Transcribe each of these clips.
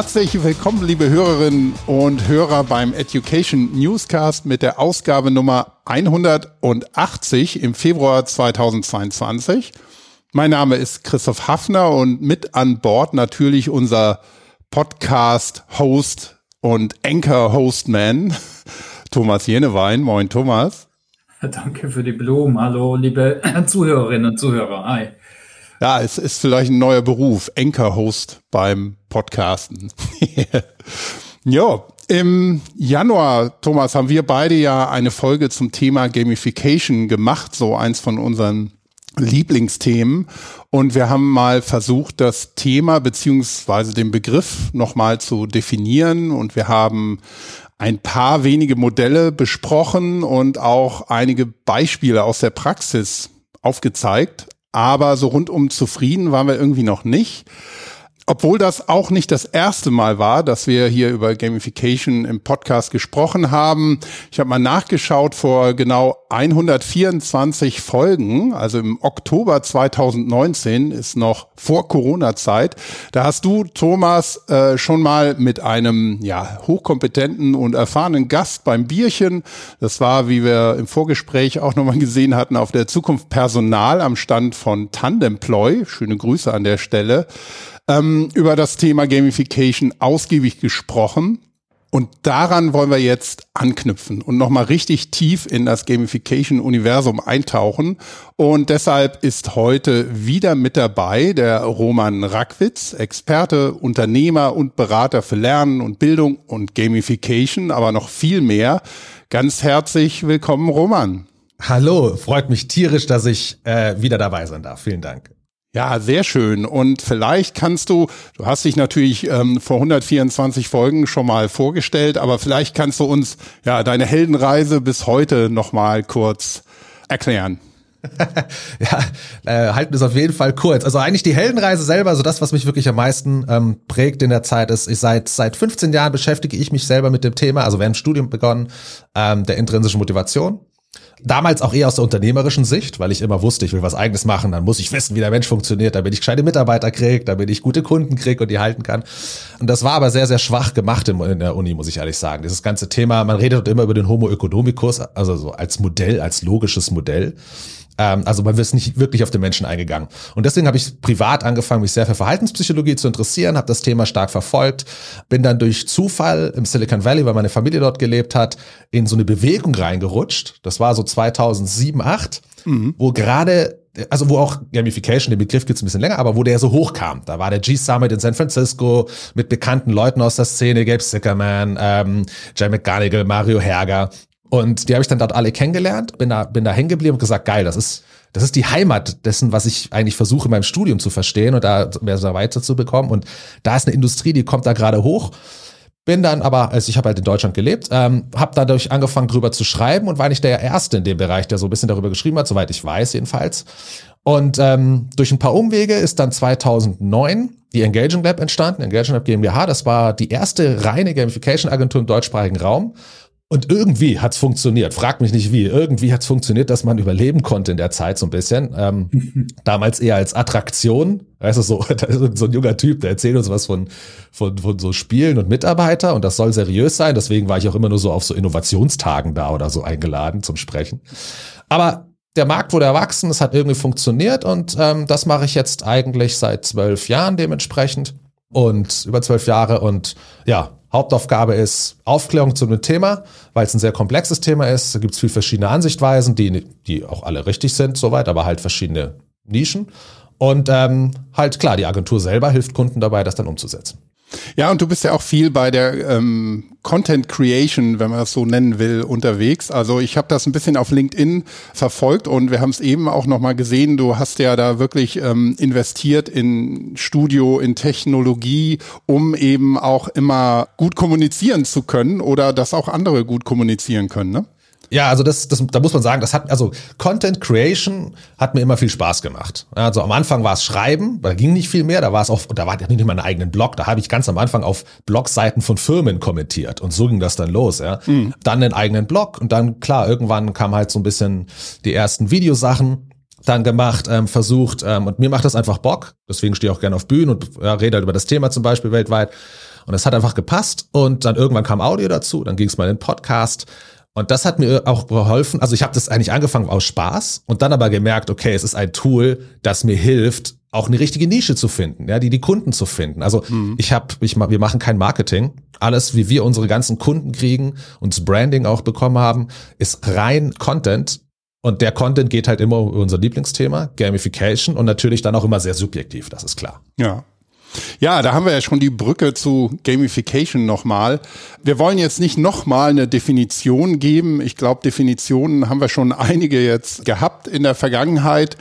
Herzlich willkommen, liebe Hörerinnen und Hörer beim Education Newscast mit der Ausgabe Nummer 180 im Februar 2022. Mein Name ist Christoph Hafner und mit an Bord natürlich unser Podcast-Host und Anchor-Hostman Thomas Jenewein. Moin, Thomas. Danke für die Blumen. Hallo, liebe Zuhörerinnen und Zuhörer. Hi. Ja, es ist vielleicht ein neuer Beruf, Anchor-Host beim Podcasten. ja, im Januar, Thomas, haben wir beide ja eine Folge zum Thema Gamification gemacht, so eins von unseren Lieblingsthemen. Und wir haben mal versucht, das Thema beziehungsweise den Begriff nochmal zu definieren. Und wir haben ein paar wenige Modelle besprochen und auch einige Beispiele aus der Praxis aufgezeigt aber so rundum zufrieden waren wir irgendwie noch nicht. Obwohl das auch nicht das erste Mal war, dass wir hier über Gamification im Podcast gesprochen haben. Ich habe mal nachgeschaut vor genau 124 Folgen, also im Oktober 2019 ist noch vor Corona-Zeit. Da hast du, Thomas, äh, schon mal mit einem ja, hochkompetenten und erfahrenen Gast beim Bierchen, das war, wie wir im Vorgespräch auch nochmal gesehen hatten, auf der Zukunft Personal am Stand von Tandemploy, schöne Grüße an der Stelle, ähm, über das Thema Gamification ausgiebig gesprochen. Und daran wollen wir jetzt anknüpfen und nochmal richtig tief in das Gamification-Universum eintauchen. Und deshalb ist heute wieder mit dabei der Roman Rackwitz, Experte, Unternehmer und Berater für Lernen und Bildung und Gamification, aber noch viel mehr. Ganz herzlich willkommen, Roman. Hallo, freut mich tierisch, dass ich äh, wieder dabei sein darf. Vielen Dank. Ja, sehr schön. Und vielleicht kannst du, du hast dich natürlich ähm, vor 124 Folgen schon mal vorgestellt, aber vielleicht kannst du uns ja deine Heldenreise bis heute noch mal kurz erklären. ja, äh, halten es auf jeden Fall kurz. Also eigentlich die Heldenreise selber, so das, was mich wirklich am meisten ähm, prägt in der Zeit, ist, ich seit seit 15 Jahren beschäftige ich mich selber mit dem Thema, also während dem Studium begonnen, ähm, der intrinsischen Motivation. Damals auch eher aus der unternehmerischen Sicht, weil ich immer wusste, ich will was eigenes machen, dann muss ich wissen, wie der Mensch funktioniert, damit ich gescheite Mitarbeiter kriege, damit ich gute Kunden kriege und die halten kann. Und das war aber sehr, sehr schwach gemacht in der Uni, muss ich ehrlich sagen. Dieses ganze Thema, man redet immer über den Homo economicus, also so als Modell, als logisches Modell. Ähm, also man ist nicht wirklich auf den Menschen eingegangen. Und deswegen habe ich privat angefangen, mich sehr für Verhaltenspsychologie zu interessieren, habe das Thema stark verfolgt, bin dann durch Zufall im Silicon Valley, weil meine Familie dort gelebt hat, in so eine Bewegung reingerutscht. Das war so 2007, 8, mhm. wo gerade also wo auch Gamification, den Begriff gibt's ein bisschen länger, aber wo der so hochkam. Da war der G-Summit in San Francisco mit bekannten Leuten aus der Szene, Gabe Sickerman, ähm, Jay McGonigal, Mario Herger. Und die habe ich dann dort alle kennengelernt, bin da, bin da hängen geblieben und gesagt, geil, das ist, das ist die Heimat dessen, was ich eigentlich versuche in meinem Studium zu verstehen und da mehr weiter zu bekommen. Und da ist eine Industrie, die kommt da gerade hoch. Bin dann aber, also ich habe halt in Deutschland gelebt, ähm, habe dadurch angefangen drüber zu schreiben und war nicht der Erste in dem Bereich, der so ein bisschen darüber geschrieben hat, soweit ich weiß jedenfalls. Und ähm, durch ein paar Umwege ist dann 2009 die Engaging Lab entstanden, Engaging Lab GmbH. Das war die erste reine Gamification-Agentur im deutschsprachigen Raum. Und irgendwie hat's funktioniert. Frag mich nicht wie. Irgendwie hat's funktioniert, dass man überleben konnte in der Zeit so ein bisschen. Ähm, damals eher als Attraktion. Weißt du, so, so ein junger Typ, der erzählt uns was von, von, von so Spielen und Mitarbeiter und das soll seriös sein. Deswegen war ich auch immer nur so auf so Innovationstagen da oder so eingeladen zum Sprechen. Aber der Markt wurde erwachsen, es hat irgendwie funktioniert und ähm, das mache ich jetzt eigentlich seit zwölf Jahren dementsprechend und über zwölf Jahre und ja, Hauptaufgabe ist Aufklärung zu einem Thema, weil es ein sehr komplexes Thema ist. Da gibt es viele verschiedene Ansichtweisen, die, die auch alle richtig sind, soweit, aber halt verschiedene Nischen. Und ähm, halt klar, die Agentur selber hilft Kunden dabei, das dann umzusetzen. Ja, und du bist ja auch viel bei der ähm, Content Creation, wenn man es so nennen will, unterwegs. Also ich habe das ein bisschen auf LinkedIn verfolgt und wir haben es eben auch nochmal gesehen. Du hast ja da wirklich ähm, investiert in Studio, in Technologie, um eben auch immer gut kommunizieren zu können oder dass auch andere gut kommunizieren können. Ne? Ja, also das, das, da muss man sagen, das hat, also Content Creation hat mir immer viel Spaß gemacht. Also am Anfang war es Schreiben, da ging nicht viel mehr, da war es auf, da war ja nicht mal einen eigenen Blog, da habe ich ganz am Anfang auf Blogseiten von Firmen kommentiert und so ging das dann los, ja. Mhm. Dann einen eigenen Blog und dann, klar, irgendwann kam halt so ein bisschen die ersten Videosachen dann gemacht, ähm, versucht ähm, und mir macht das einfach Bock, deswegen stehe ich auch gerne auf Bühnen und ja, rede halt über das Thema zum Beispiel weltweit Und es hat einfach gepasst und dann irgendwann kam Audio dazu, dann ging es mal in den Podcast. Und das hat mir auch geholfen. Also ich habe das eigentlich angefangen aus Spaß und dann aber gemerkt, okay, es ist ein Tool, das mir hilft, auch eine richtige Nische zu finden, ja, die die Kunden zu finden. Also mhm. ich habe, ich, wir machen kein Marketing. Alles, wie wir unsere ganzen Kunden kriegen, uns Branding auch bekommen haben, ist rein Content. Und der Content geht halt immer um unser Lieblingsthema, Gamification und natürlich dann auch immer sehr subjektiv, das ist klar. Ja. Ja, da haben wir ja schon die Brücke zu Gamification nochmal. Wir wollen jetzt nicht nochmal eine Definition geben. Ich glaube, Definitionen haben wir schon einige jetzt gehabt in der Vergangenheit,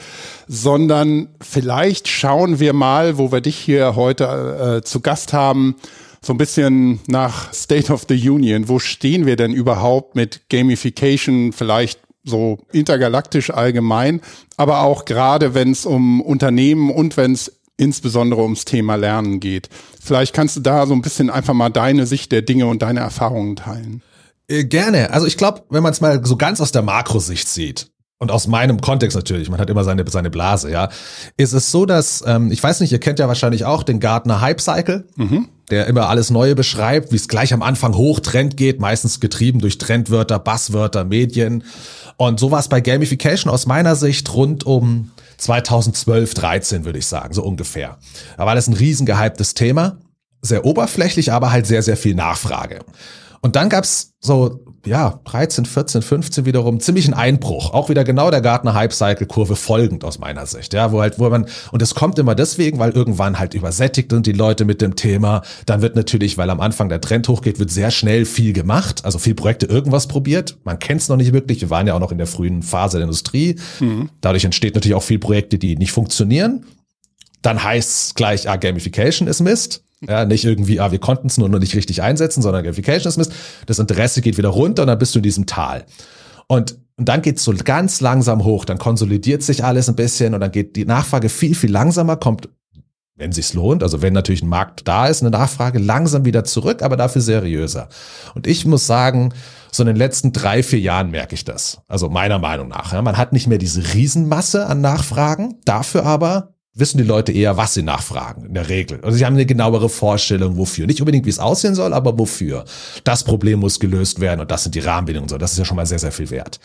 sondern vielleicht schauen wir mal, wo wir dich hier heute äh, zu Gast haben, so ein bisschen nach State of the Union. Wo stehen wir denn überhaupt mit Gamification? Vielleicht so intergalaktisch allgemein, aber auch gerade wenn es um Unternehmen und wenn es insbesondere ums Thema Lernen geht. Vielleicht kannst du da so ein bisschen einfach mal deine Sicht der Dinge und deine Erfahrungen teilen. Äh, gerne. Also ich glaube, wenn man es mal so ganz aus der Makrosicht sieht, und aus meinem Kontext natürlich, man hat immer seine, seine Blase, ja, ist es so, dass, ähm, ich weiß nicht, ihr kennt ja wahrscheinlich auch den Gartner Hype Cycle, mhm. der immer alles Neue beschreibt, wie es gleich am Anfang hoch Trend geht, meistens getrieben durch Trendwörter, Basswörter, Medien. Und sowas bei Gamification aus meiner Sicht rund um 2012, 13 würde ich sagen, so ungefähr. Da war das ein riesen gehyptes Thema, sehr oberflächlich, aber halt sehr, sehr viel Nachfrage. Und dann gab's so, ja, 13, 14, 15 wiederum ziemlichen Einbruch. Auch wieder genau der Gartner Hype Cycle Kurve folgend aus meiner Sicht. Ja, wo halt, wo man, und es kommt immer deswegen, weil irgendwann halt übersättigt sind die Leute mit dem Thema. Dann wird natürlich, weil am Anfang der Trend hochgeht, wird sehr schnell viel gemacht. Also viel Projekte irgendwas probiert. Man kennt es noch nicht wirklich. Wir waren ja auch noch in der frühen Phase der Industrie. Mhm. Dadurch entsteht natürlich auch viel Projekte, die nicht funktionieren. Dann heißt gleich, ah, Gamification ist Mist. Ja, nicht irgendwie, ah, wir konnten es nur noch nicht richtig einsetzen, sondern Gamification ist Mist. Das Interesse geht wieder runter und dann bist du in diesem Tal. Und, und dann geht's so ganz langsam hoch, dann konsolidiert sich alles ein bisschen und dann geht die Nachfrage viel, viel langsamer, kommt, wenn sich's lohnt, also wenn natürlich ein Markt da ist, eine Nachfrage langsam wieder zurück, aber dafür seriöser. Und ich muss sagen, so in den letzten drei, vier Jahren merke ich das. Also meiner Meinung nach. Ja, man hat nicht mehr diese Riesenmasse an Nachfragen, dafür aber wissen die Leute eher, was sie nachfragen, in der Regel. Also sie haben eine genauere Vorstellung, wofür. Nicht unbedingt, wie es aussehen soll, aber wofür. Das Problem muss gelöst werden und das sind die Rahmenbedingungen. So, das ist ja schon mal sehr, sehr viel wert.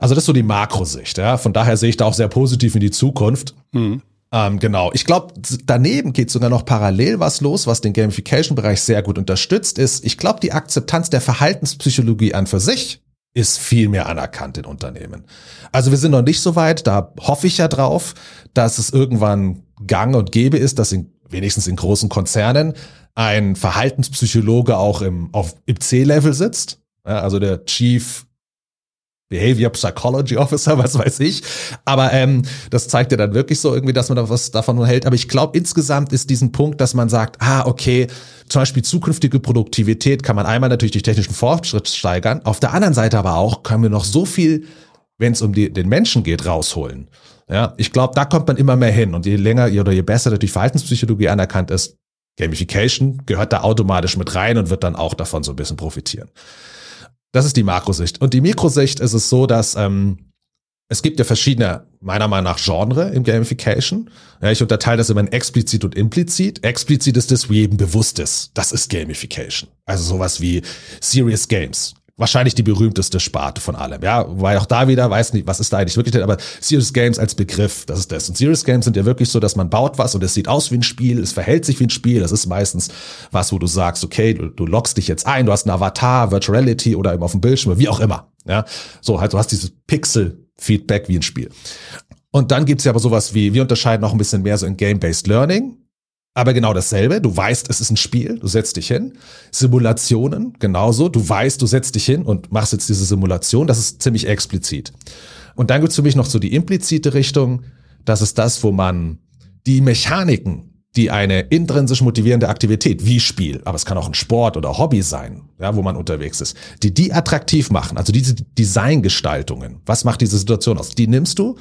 Also das ist so die Makrosicht. Ja? Von daher sehe ich da auch sehr positiv in die Zukunft. Mhm. Ähm, genau. Ich glaube, daneben geht sogar noch parallel was los, was den Gamification-Bereich sehr gut unterstützt, ist, ich glaube, die Akzeptanz der Verhaltenspsychologie an für sich ist viel mehr anerkannt in Unternehmen. Also wir sind noch nicht so weit, da hoffe ich ja drauf, dass es irgendwann gang und gäbe ist, dass in, wenigstens in großen Konzernen ein Verhaltenspsychologe auch im, im C-Level sitzt. Ja, also der Chief Behavior Psychology Officer, was weiß ich. Aber ähm, das zeigt ja dann wirklich so irgendwie, dass man da was davon hält. Aber ich glaube, insgesamt ist diesen Punkt, dass man sagt, ah, okay, zum Beispiel zukünftige Produktivität kann man einmal natürlich durch technischen Fortschritt steigern. Auf der anderen Seite aber auch können wir noch so viel, wenn es um die, den Menschen geht, rausholen. Ja, ich glaube, da kommt man immer mehr hin. Und je länger oder je besser natürlich Verhaltenspsychologie anerkannt ist, Gamification gehört da automatisch mit rein und wird dann auch davon so ein bisschen profitieren. Das ist die Makrosicht. Und die Mikrosicht ist es so, dass ähm, es gibt ja verschiedene, meiner Meinung nach, Genre im Gamification. Ja, ich unterteile das immer in explizit und implizit. Explizit ist das, wie jedem bewusst ist. Das ist Gamification. Also sowas wie Serious Games wahrscheinlich die berühmteste Sparte von allem. Ja, weil auch da wieder, weiß nicht, was ist da eigentlich wirklich, aber Serious Games als Begriff, das ist das. Und Serious Games sind ja wirklich so, dass man baut was und es sieht aus wie ein Spiel, es verhält sich wie ein Spiel. Das ist meistens was, wo du sagst, okay, du, du loggst dich jetzt ein, du hast einen Avatar, Virtuality oder eben auf dem Bildschirm, wie auch immer. Ja, so halt, du hast dieses Pixel-Feedback wie ein Spiel. Und dann gibt's ja aber sowas wie, wir unterscheiden noch ein bisschen mehr so in Game-Based Learning. Aber genau dasselbe, du weißt, es ist ein Spiel, du setzt dich hin. Simulationen, genauso, du weißt, du setzt dich hin und machst jetzt diese Simulation, das ist ziemlich explizit. Und dann gibt's für mich noch so die implizite Richtung, das ist das, wo man die Mechaniken, die eine intrinsisch motivierende Aktivität, wie Spiel, aber es kann auch ein Sport oder Hobby sein, ja, wo man unterwegs ist, die die attraktiv machen, also diese Designgestaltungen, was macht diese Situation aus? Die nimmst du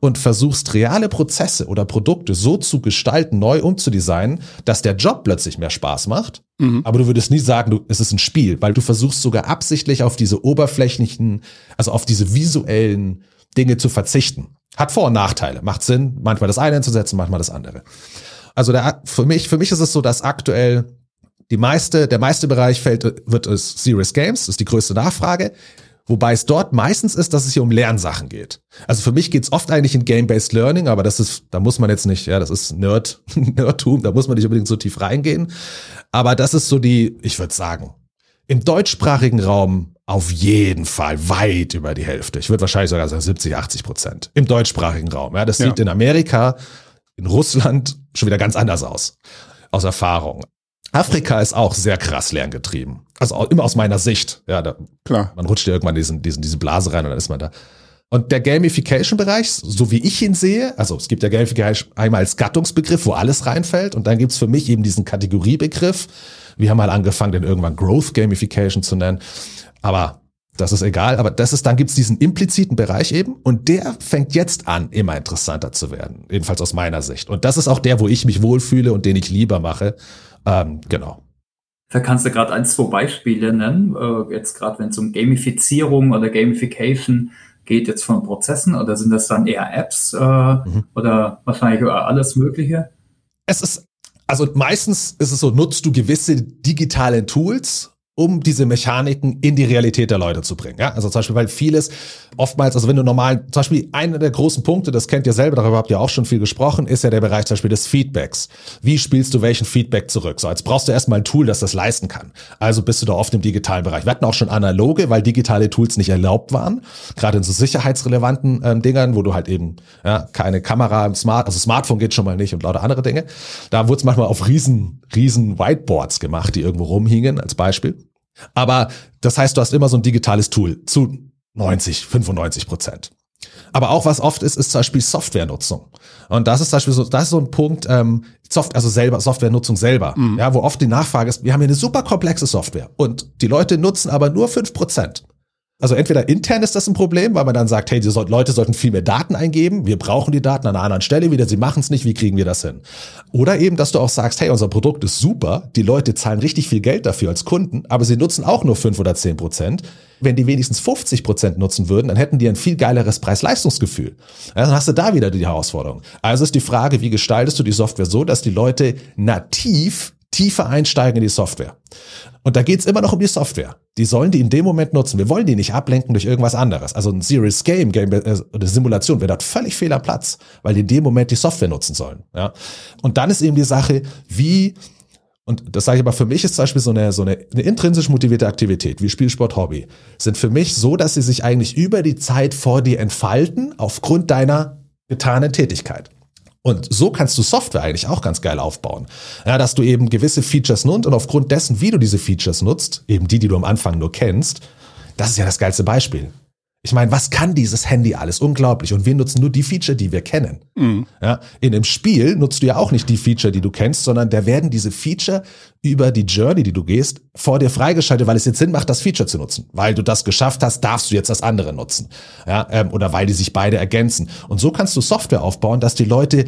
und versuchst reale Prozesse oder Produkte so zu gestalten, neu umzudesignen, dass der Job plötzlich mehr Spaß macht. Mhm. Aber du würdest nie sagen, du, es ist ein Spiel, weil du versuchst sogar absichtlich auf diese oberflächlichen, also auf diese visuellen Dinge zu verzichten. Hat Vor- und Nachteile. Macht Sinn, manchmal das eine einzusetzen, manchmal das andere. Also der, für mich, für mich ist es so, dass aktuell Die meiste, der meiste Bereich fällt, wird es Serious Games, das ist die größte Nachfrage. Wobei es dort meistens ist, dass es hier um Lernsachen geht. Also für mich geht es oft eigentlich in Game-Based Learning, aber das ist, da muss man jetzt nicht, ja, das ist Nerd, Nerdtum, da muss man nicht unbedingt so tief reingehen. Aber das ist so die, ich würde sagen, im deutschsprachigen Raum auf jeden Fall weit über die Hälfte. Ich würde wahrscheinlich sogar sagen 70, 80 Prozent im deutschsprachigen Raum. Ja, das ja. sieht in Amerika, in Russland schon wieder ganz anders aus. Aus Erfahrung. Afrika ist auch sehr krass lerngetrieben. Also immer aus meiner Sicht. Ja, da, Klar. Man rutscht ja irgendwann diesen, diesen, diese Blase rein und dann ist man da. Und der Gamification-Bereich, so wie ich ihn sehe, also es gibt ja Gamification einmal als Gattungsbegriff, wo alles reinfällt, und dann gibt's für mich eben diesen Kategoriebegriff. Wir haben mal angefangen, den irgendwann Growth Gamification zu nennen. Aber das ist egal, aber das ist, dann gibt's diesen impliziten Bereich eben und der fängt jetzt an, immer interessanter zu werden. Jedenfalls aus meiner Sicht. Und das ist auch der, wo ich mich wohlfühle und den ich lieber mache. Ähm, genau. Da kannst du gerade ein, zwei Beispiele nennen, äh, jetzt gerade wenn es um Gamifizierung oder Gamification geht, jetzt von Prozessen oder sind das dann eher Apps äh, mhm. oder wahrscheinlich alles Mögliche? Es ist, also meistens ist es so, nutzt du gewisse digitale Tools um diese Mechaniken in die Realität der Leute zu bringen. Ja, also zum Beispiel, weil vieles oftmals, also wenn du normal, zum Beispiel einer der großen Punkte, das kennt ihr selber, darüber habt ihr auch schon viel gesprochen, ist ja der Bereich zum Beispiel des Feedbacks. Wie spielst du welchen Feedback zurück? So, jetzt brauchst du erstmal ein Tool, das das leisten kann. Also bist du da oft im digitalen Bereich. Wir hatten auch schon analoge, weil digitale Tools nicht erlaubt waren, gerade in so sicherheitsrelevanten ähm, Dingern, wo du halt eben ja, keine Kamera im Smart, also Smartphone geht schon mal nicht und lauter andere Dinge. Da wurde es manchmal auf riesen, riesen Whiteboards gemacht, die irgendwo rumhingen, als Beispiel. Aber das heißt, du hast immer so ein digitales Tool zu 90, 95 Prozent. Aber auch was oft ist, ist zum Beispiel Softwarenutzung. Und das ist zum Beispiel so, das ist so ein Punkt, ähm, Soft, also selber, Softwarenutzung selber. Mhm. Ja, wo oft die Nachfrage ist, wir haben hier eine super komplexe Software und die Leute nutzen aber nur fünf Prozent. Also entweder intern ist das ein Problem, weil man dann sagt, hey, die Leute sollten viel mehr Daten eingeben, wir brauchen die Daten an einer anderen Stelle wieder, sie machen es nicht, wie kriegen wir das hin? Oder eben, dass du auch sagst, hey, unser Produkt ist super, die Leute zahlen richtig viel Geld dafür als Kunden, aber sie nutzen auch nur fünf oder zehn Prozent. Wenn die wenigstens 50 Prozent nutzen würden, dann hätten die ein viel geileres Preis-Leistungsgefühl. Ja, dann hast du da wieder die Herausforderung. Also ist die Frage, wie gestaltest du die Software so, dass die Leute nativ tiefer einsteigen in die Software. Und da geht's immer noch um die Software. Die sollen die in dem Moment nutzen. Wir wollen die nicht ablenken durch irgendwas anderes. Also ein Serious Game, Game äh, oder Simulation wäre dort völlig fehl am Platz, weil die in dem Moment die Software nutzen sollen. Ja? Und dann ist eben die Sache, wie und das sage ich aber für mich ist zum Beispiel so eine, so eine, eine intrinsisch motivierte Aktivität wie Spielsport, Hobby, sind für mich so, dass sie sich eigentlich über die Zeit vor dir entfalten aufgrund deiner getanen Tätigkeit. Und so kannst du Software eigentlich auch ganz geil aufbauen. Ja, dass du eben gewisse Features nutzt und aufgrund dessen, wie du diese Features nutzt, eben die, die du am Anfang nur kennst, das ist ja das geilste Beispiel. Ich meine, was kann dieses Handy alles? Unglaublich. Und wir nutzen nur die Feature, die wir kennen. Mhm. Ja, in einem Spiel nutzt du ja auch nicht die Feature, die du kennst, sondern da werden diese Feature über die Journey, die du gehst, vor dir freigeschaltet, weil es jetzt Sinn macht, das Feature zu nutzen. Weil du das geschafft hast, darfst du jetzt das andere nutzen. Ja, ähm, oder weil die sich beide ergänzen. Und so kannst du Software aufbauen, dass die Leute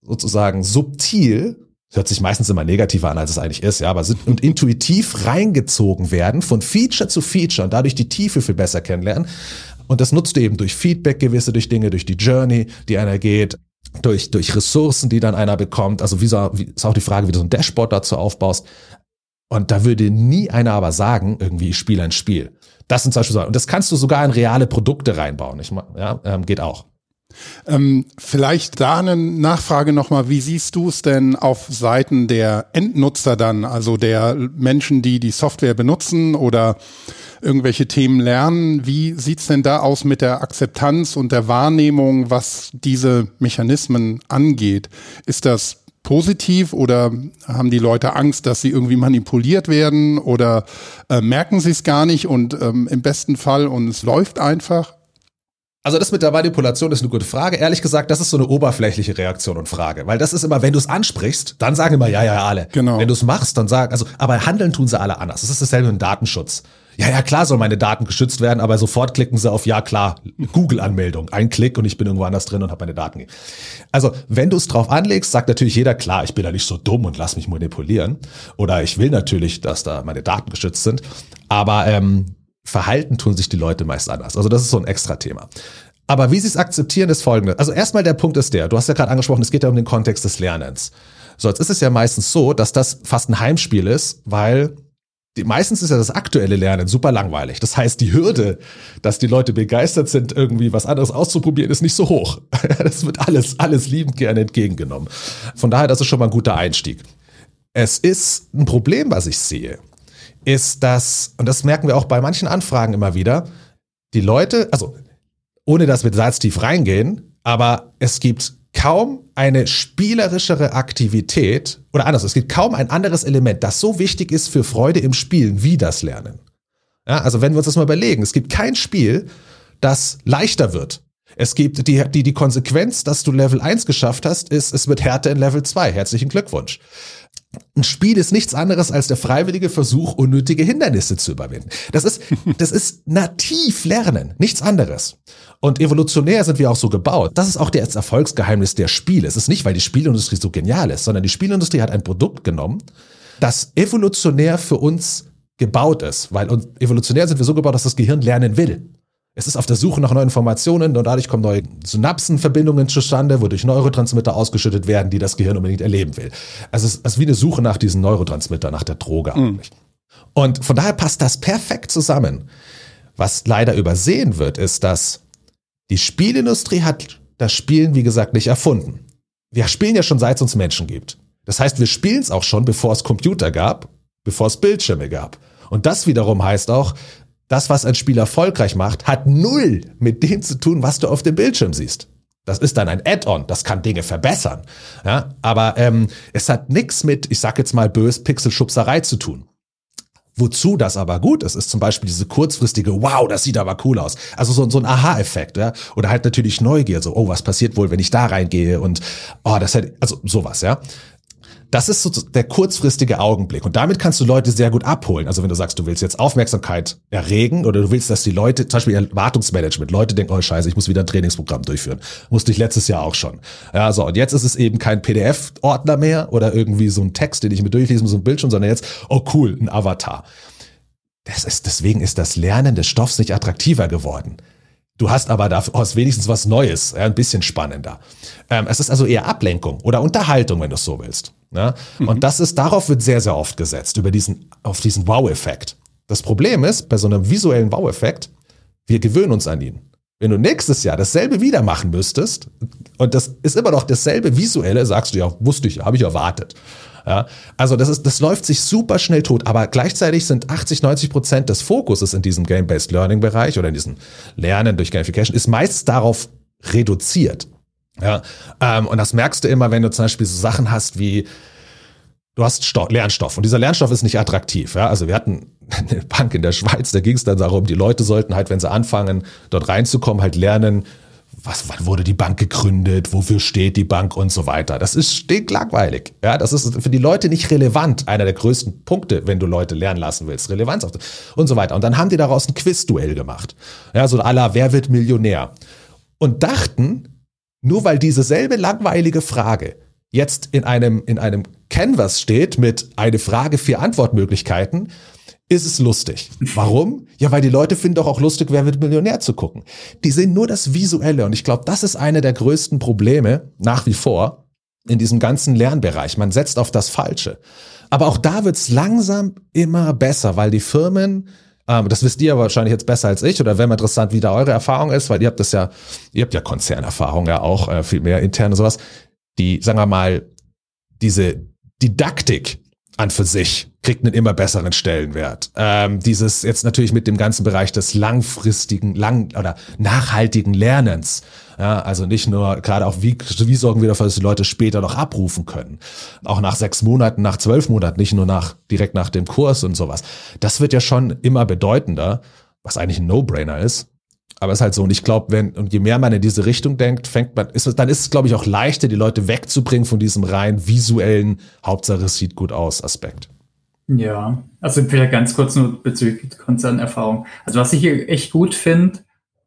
sozusagen subtil hört sich meistens immer negativer an, als es eigentlich ist, ja, aber sind und intuitiv reingezogen werden von Feature zu Feature und dadurch die Tiefe viel besser kennenlernen. Und das nutzt du eben durch Feedback gewisse, durch Dinge, durch die Journey, die einer geht, durch, durch Ressourcen, die dann einer bekommt. Also wie, so, wie ist auch die Frage, wie du so ein Dashboard dazu aufbaust. Und da würde nie einer aber sagen, irgendwie, ich spiele ein Spiel. Das sind zum Beispiel so, und das kannst du sogar in reale Produkte reinbauen. Ich, ja, ähm, geht auch. Ähm, vielleicht da eine Nachfrage nochmal, wie siehst du es denn auf Seiten der Endnutzer dann, also der Menschen, die die Software benutzen oder irgendwelche Themen lernen? Wie sieht's denn da aus mit der Akzeptanz und der Wahrnehmung, was diese Mechanismen angeht? Ist das positiv oder haben die Leute Angst, dass sie irgendwie manipuliert werden oder äh, merken sie es gar nicht und ähm, im besten Fall und es läuft einfach? Also das mit der Manipulation ist eine gute Frage. Ehrlich gesagt, das ist so eine oberflächliche Reaktion und Frage, weil das ist immer, wenn du es ansprichst, dann sagen immer ja, ja, alle. Genau. Wenn du es machst, dann sagen, also, aber handeln tun sie alle anders. Das ist dasselbe mit Datenschutz. Ja, ja, klar soll meine Daten geschützt werden, aber sofort klicken sie auf ja, klar, Google-Anmeldung. Ein Klick und ich bin irgendwo anders drin und habe meine Daten. Also, wenn du es drauf anlegst, sagt natürlich jeder, klar, ich bin da nicht so dumm und lass mich manipulieren. Oder ich will natürlich, dass da meine Daten geschützt sind. Aber ähm, Verhalten tun sich die Leute meist anders. Also das ist so ein extra Thema. Aber wie sie es akzeptieren, ist folgendes. Also erstmal der Punkt ist der, du hast ja gerade angesprochen, es geht ja um den Kontext des Lernens. So, jetzt ist es ja meistens so, dass das fast ein Heimspiel ist, weil die, meistens ist ja das aktuelle Lernen super langweilig. Das heißt, die Hürde, dass die Leute begeistert sind, irgendwie was anderes auszuprobieren, ist nicht so hoch. Das wird alles, alles liebend gerne entgegengenommen. Von daher, das ist schon mal ein guter Einstieg. Es ist ein Problem, was ich sehe, ist, dass, und das merken wir auch bei manchen Anfragen immer wieder, die Leute, also ohne dass wir da jetzt tief reingehen, aber es gibt kaum eine spielerischere Aktivität oder anders, es gibt kaum ein anderes Element, das so wichtig ist für Freude im Spielen wie das Lernen. Ja, also wenn wir uns das mal überlegen, es gibt kein Spiel, das leichter wird. Es gibt die, die, die Konsequenz, dass du Level 1 geschafft hast, ist, es wird härter in Level 2. Herzlichen Glückwunsch. Ein Spiel ist nichts anderes als der freiwillige Versuch, unnötige Hindernisse zu überwinden. Das ist, das ist nativ Lernen, nichts anderes. Und evolutionär sind wir auch so gebaut. Das ist auch das Erfolgsgeheimnis der Spiele. Es ist nicht, weil die Spielindustrie so genial ist, sondern die Spielindustrie hat ein Produkt genommen, das evolutionär für uns gebaut ist. Weil evolutionär sind wir so gebaut, dass das Gehirn lernen will. Es ist auf der Suche nach neuen Informationen und dadurch kommen neue Synapsenverbindungen zustande, wodurch Neurotransmitter ausgeschüttet werden, die das Gehirn unbedingt erleben will. Also es ist wie eine Suche nach diesen Neurotransmitter, nach der Droge mhm. eigentlich. Und von daher passt das perfekt zusammen. Was leider übersehen wird, ist, dass die Spielindustrie hat das Spielen, wie gesagt, nicht erfunden. Wir spielen ja schon seit es uns Menschen gibt. Das heißt, wir spielen es auch schon, bevor es Computer gab, bevor es Bildschirme gab. Und das wiederum heißt auch, das, was ein Spiel erfolgreich macht, hat null mit dem zu tun, was du auf dem Bildschirm siehst. Das ist dann ein Add-on, das kann Dinge verbessern. Ja, aber ähm, es hat nichts mit, ich sag jetzt mal bös, Pixelschubserei zu tun. Wozu das aber gut ist, ist zum Beispiel diese kurzfristige, wow, das sieht aber cool aus. Also so, so ein Aha-Effekt, ja. Oder halt natürlich Neugier, so, oh, was passiert wohl, wenn ich da reingehe und oh, das hätte, also sowas, ja. Das ist so der kurzfristige Augenblick. Und damit kannst du Leute sehr gut abholen. Also wenn du sagst, du willst jetzt Aufmerksamkeit erregen oder du willst, dass die Leute, zum Beispiel Erwartungsmanagement, Leute denken, oh scheiße, ich muss wieder ein Trainingsprogramm durchführen. Musste ich letztes Jahr auch schon. Ja, so. Und jetzt ist es eben kein PDF-Ordner mehr oder irgendwie so ein Text, den ich mir durchlesen muss, so ein Bildschirm, sondern jetzt, oh cool, ein Avatar. Das ist, deswegen ist das Lernen des Stoffs nicht attraktiver geworden. Du hast aber dafür hast wenigstens was Neues, ja, ein bisschen spannender. Ähm, es ist also eher Ablenkung oder Unterhaltung, wenn du es so willst. Ja? Mhm. Und das ist, darauf wird sehr, sehr oft gesetzt, über diesen, auf diesen Wow-Effekt. Das Problem ist, bei so einem visuellen Wow-Effekt, wir gewöhnen uns an ihn. Wenn du nächstes Jahr dasselbe wieder machen müsstest, und das ist immer noch dasselbe visuelle, sagst du ja, wusste ich, habe ich erwartet. Ja, also das ist, das läuft sich super schnell tot, aber gleichzeitig sind 80, 90 Prozent des Fokuses in diesem Game-Based Learning Bereich oder in diesem Lernen durch Gamification ist meist darauf reduziert. Ja, ähm, und das merkst du immer, wenn du zum Beispiel so Sachen hast wie Du hast Stoff, Lernstoff und dieser Lernstoff ist nicht attraktiv. Ja? Also wir hatten eine Bank in der Schweiz, da ging es dann darum, die Leute sollten halt, wenn sie anfangen, dort reinzukommen, halt lernen, was, wann wurde die Bank gegründet, wofür steht die Bank und so weiter. Das ist stinklangweilig. Ja, das ist für die Leute nicht relevant. Einer der größten Punkte, wenn du Leute lernen lassen willst. Relevanz und so weiter. Und dann haben die daraus ein Quizduell gemacht. Ja, so aller, wer wird Millionär? Und dachten, nur weil diese selbe langweilige Frage jetzt in einem, in einem Canvas steht mit eine Frage, vier Antwortmöglichkeiten, ist es lustig. Warum? Ja, weil die Leute finden doch auch lustig, wer wird Millionär zu gucken. Die sehen nur das Visuelle und ich glaube, das ist eine der größten Probleme nach wie vor in diesem ganzen Lernbereich. Man setzt auf das Falsche. Aber auch da wird's langsam immer besser, weil die Firmen ähm, das wisst ihr wahrscheinlich jetzt besser als ich oder wäre interessant, wie da eure Erfahrung ist, weil ihr habt das ja, ihr habt ja Konzernerfahrung ja auch, äh, viel mehr interne sowas. Die, sagen wir mal, diese Didaktik an für sich kriegt einen immer besseren Stellenwert. Ähm, dieses jetzt natürlich mit dem ganzen Bereich des langfristigen, lang oder nachhaltigen Lernens. Ja, also nicht nur gerade auch, wie, wie sorgen wir dafür, dass die Leute später noch abrufen können. Auch nach sechs Monaten, nach zwölf Monaten, nicht nur nach, direkt nach dem Kurs und sowas. Das wird ja schon immer bedeutender, was eigentlich ein No-Brainer ist. Aber es ist halt so. Und ich glaube, wenn, und je mehr man in diese Richtung denkt, fängt man, ist, dann ist es, glaube ich, auch leichter, die Leute wegzubringen von diesem rein visuellen, Hauptsache es sieht gut aus Aspekt. Ja, also vielleicht ganz kurz nur bezüglich Konzernerfahrung. Also was ich hier echt gut finde,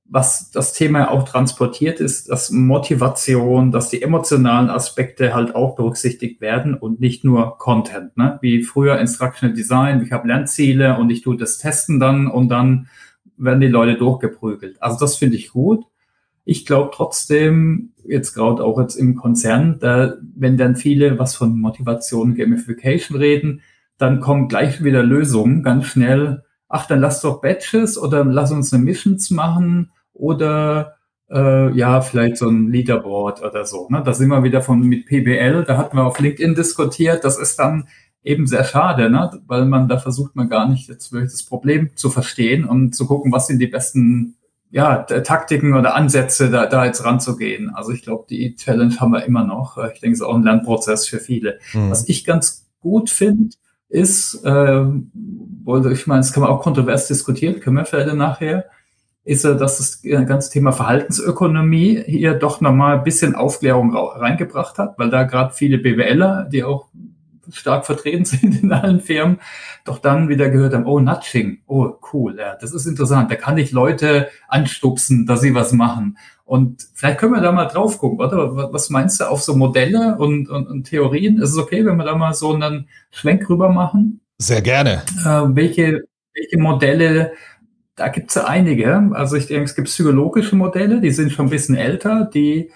was das Thema auch transportiert, ist, dass Motivation, dass die emotionalen Aspekte halt auch berücksichtigt werden und nicht nur Content. Ne? Wie früher Instructional Design, ich habe Lernziele und ich tue das Testen dann und dann werden die Leute durchgeprügelt. Also das finde ich gut. Ich glaube trotzdem, jetzt gerade auch jetzt im Konzern, da, wenn dann viele was von Motivation, Gamification reden, dann kommen gleich wieder Lösungen ganz schnell. Ach, dann lass doch Batches oder lass uns eine Missions machen oder äh, ja, vielleicht so ein Leaderboard oder so. Ne? Da sind wir wieder von mit PBL, da hatten wir auf LinkedIn diskutiert. Das ist dann eben sehr schade, ne? weil man da versucht man gar nicht jetzt wirklich das Problem zu verstehen und zu gucken, was sind die besten ja, Taktiken oder Ansätze, da, da jetzt ranzugehen. Also ich glaube, die Challenge haben wir immer noch. Ich denke, es ist auch ein Lernprozess für viele. Mhm. Was ich ganz gut finde, ist, äh, ich meine, das kann man auch kontrovers diskutieren, können wir vielleicht nachher, ist, äh, dass das ganze Thema Verhaltensökonomie hier doch nochmal ein bisschen Aufklärung reingebracht hat, weil da gerade viele BWLer, die auch stark vertreten sind in allen Firmen, doch dann wieder gehört haben, oh, Nudging, oh, cool, ja, das ist interessant, da kann ich Leute anstupsen, dass sie was machen. Und vielleicht können wir da mal drauf gucken, oder? Was meinst du auf so Modelle und, und, und Theorien? Ist es okay, wenn wir da mal so einen Schwenk rüber machen? Sehr gerne. Äh, welche, welche Modelle da gibt es ja einige. Also ich denke, es gibt psychologische Modelle, die sind schon ein bisschen älter, die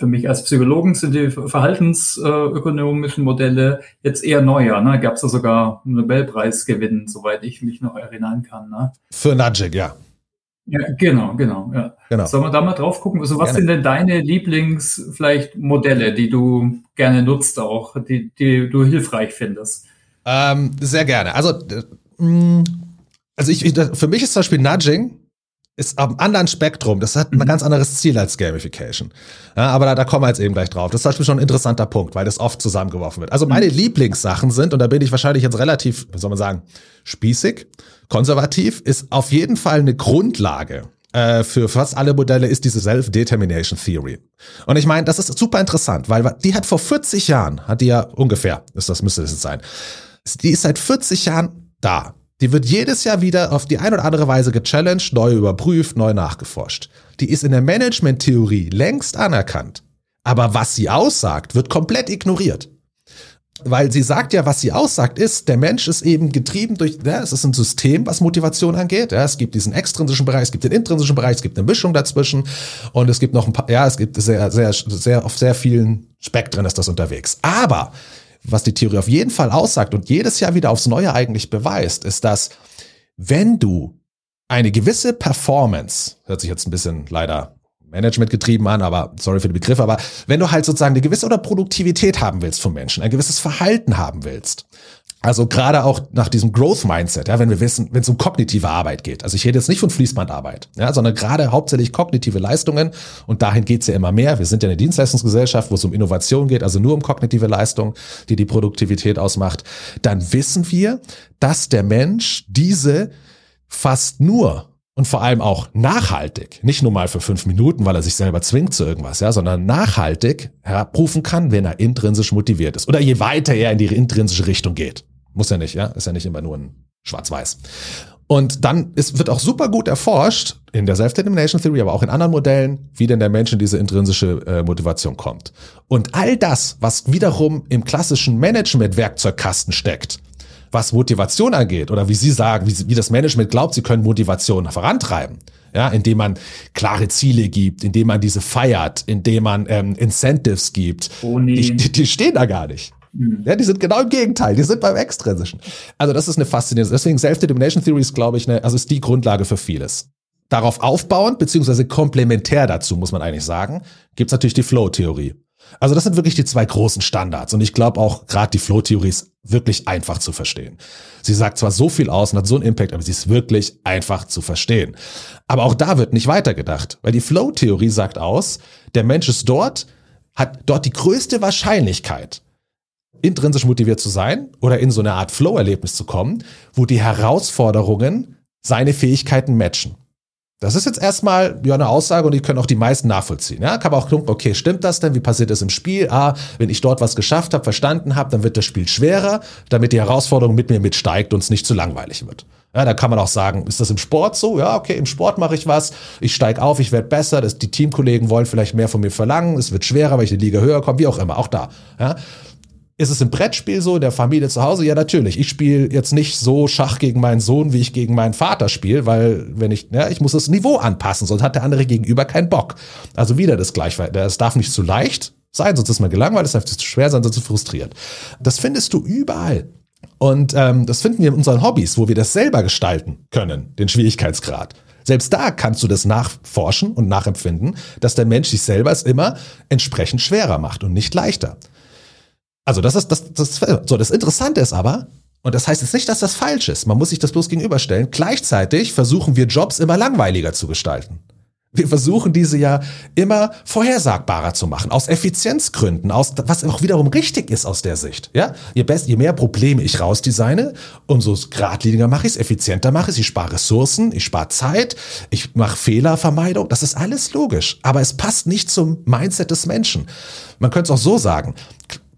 für mich als Psychologen sind die verhaltensökonomischen Modelle jetzt eher neuer. Ne? Gab es da sogar einen Nobelpreisgewinn, soweit ich mich noch erinnern kann. Ne? Für Nudging, ja. Ja, genau, genau, ja. Genau. Sollen wir da mal drauf gucken? Also, was gerne. sind denn deine Lieblings, vielleicht Modelle, die du gerne nutzt auch, die, die du hilfreich findest? Ähm, sehr gerne. Also, mh, also ich, für mich ist zum Beispiel Nudging ist am anderen Spektrum. Das hat ein mhm. ganz anderes Ziel als Gamification. Ja, aber da, da kommen wir jetzt eben gleich drauf. Das ist zum Beispiel schon ein interessanter Punkt, weil das oft zusammengeworfen wird. Also meine mhm. Lieblingssachen sind, und da bin ich wahrscheinlich jetzt relativ, wie soll man sagen, spießig, konservativ, ist auf jeden Fall eine Grundlage äh, für fast alle Modelle ist diese Self-Determination Theory. Und ich meine, das ist super interessant, weil die hat vor 40 Jahren, hat die ja ungefähr, ist das müsste es jetzt sein, die ist seit 40 Jahren da. Die wird jedes Jahr wieder auf die eine oder andere Weise gechallenged, neu überprüft, neu nachgeforscht. Die ist in der Management-Theorie längst anerkannt. Aber was sie aussagt, wird komplett ignoriert. Weil sie sagt ja, was sie aussagt, ist, der Mensch ist eben getrieben durch, ja, es ist ein System, was Motivation angeht. Ja, es gibt diesen extrinsischen Bereich, es gibt den intrinsischen Bereich, es gibt eine Mischung dazwischen und es gibt noch ein paar, ja, es gibt sehr, sehr, sehr, auf sehr vielen Spektren ist das unterwegs. Aber was die Theorie auf jeden Fall aussagt und jedes Jahr wieder aufs Neue eigentlich beweist, ist, dass wenn du eine gewisse Performance, hört sich jetzt ein bisschen leider Management getrieben an, aber sorry für den Begriff, aber wenn du halt sozusagen eine gewisse oder Produktivität haben willst vom Menschen, ein gewisses Verhalten haben willst, also gerade auch nach diesem Growth Mindset, ja, wenn wir wissen, wenn es um kognitive Arbeit geht. Also ich rede jetzt nicht von Fließbandarbeit, ja, sondern gerade hauptsächlich kognitive Leistungen und dahin geht's ja immer mehr. Wir sind ja eine Dienstleistungsgesellschaft, wo es um Innovation geht, also nur um kognitive Leistung, die die Produktivität ausmacht. Dann wissen wir, dass der Mensch diese fast nur und vor allem auch nachhaltig, nicht nur mal für fünf Minuten, weil er sich selber zwingt zu irgendwas, ja, sondern nachhaltig herabrufen kann, wenn er intrinsisch motiviert ist. Oder je weiter er in die intrinsische Richtung geht. Muss ja nicht, ja. Ist ja nicht immer nur ein Schwarz-Weiß. Und dann ist, wird auch super gut erforscht, in der Self-Determination Theory, aber auch in anderen Modellen, wie denn der Mensch in diese intrinsische äh, Motivation kommt. Und all das, was wiederum im klassischen Management-Werkzeugkasten steckt, was Motivation angeht, oder wie Sie sagen, wie, wie das Management glaubt, sie können Motivation vorantreiben, ja, indem man klare Ziele gibt, indem man diese feiert, indem man ähm, Incentives gibt, oh nee. die, die, die stehen da gar nicht. Mhm. Ja, die sind genau im Gegenteil, die sind beim Extrinsischen. Also das ist eine faszinierende, deswegen Self-Determination Theory ist, glaube ich, eine, also ist die Grundlage für vieles. Darauf aufbauend, beziehungsweise komplementär dazu, muss man eigentlich sagen, gibt's natürlich die Flow-Theorie. Also das sind wirklich die zwei großen Standards und ich glaube auch gerade die Flow-Theorie ist wirklich einfach zu verstehen. Sie sagt zwar so viel aus und hat so einen Impact, aber sie ist wirklich einfach zu verstehen. Aber auch da wird nicht weitergedacht, weil die Flow-Theorie sagt aus, der Mensch ist dort, hat dort die größte Wahrscheinlichkeit, intrinsisch motiviert zu sein oder in so eine Art Flow-Erlebnis zu kommen, wo die Herausforderungen seine Fähigkeiten matchen. Das ist jetzt erstmal ja eine Aussage und die können auch die meisten nachvollziehen. Ja, kann man auch gucken, okay, stimmt das denn? Wie passiert das im Spiel? Ah, wenn ich dort was geschafft habe, verstanden habe, dann wird das Spiel schwerer, damit die Herausforderung mit mir mitsteigt und es nicht zu langweilig wird. Ja, da kann man auch sagen, ist das im Sport so? Ja, okay, im Sport mache ich was, ich steige auf, ich werde besser, das, die Teamkollegen wollen vielleicht mehr von mir verlangen, es wird schwerer, weil ich die Liga höher komme, wie auch immer, auch da. Ja. Ist es im Brettspiel so, in der Familie zu Hause? Ja, natürlich. Ich spiele jetzt nicht so Schach gegen meinen Sohn, wie ich gegen meinen Vater spiele, weil wenn ich, ja, ich muss das Niveau anpassen, sonst hat der andere gegenüber keinen Bock. Also wieder das Gleiche. Es darf nicht zu leicht sein, sonst ist man gelangweilt, es darf zu schwer sein, sonst ist frustriert. Das findest du überall. Und ähm, das finden wir in unseren Hobbys, wo wir das selber gestalten können, den Schwierigkeitsgrad. Selbst da kannst du das nachforschen und nachempfinden, dass der Mensch sich selber es immer entsprechend schwerer macht und nicht leichter. Also das ist das, das, so. Das Interessante ist aber, und das heißt jetzt nicht, dass das falsch ist. Man muss sich das bloß gegenüberstellen. Gleichzeitig versuchen wir Jobs immer langweiliger zu gestalten. Wir versuchen diese ja immer vorhersagbarer zu machen, aus Effizienzgründen, aus was auch wiederum richtig ist aus der Sicht. Ja, je, best, je mehr Probleme ich rausdesigne, umso geradliniger mache ich es, effizienter mache ich es, ich spare Ressourcen, ich spare Zeit, ich mache Fehlervermeidung. Das ist alles logisch, aber es passt nicht zum Mindset des Menschen. Man könnte es auch so sagen: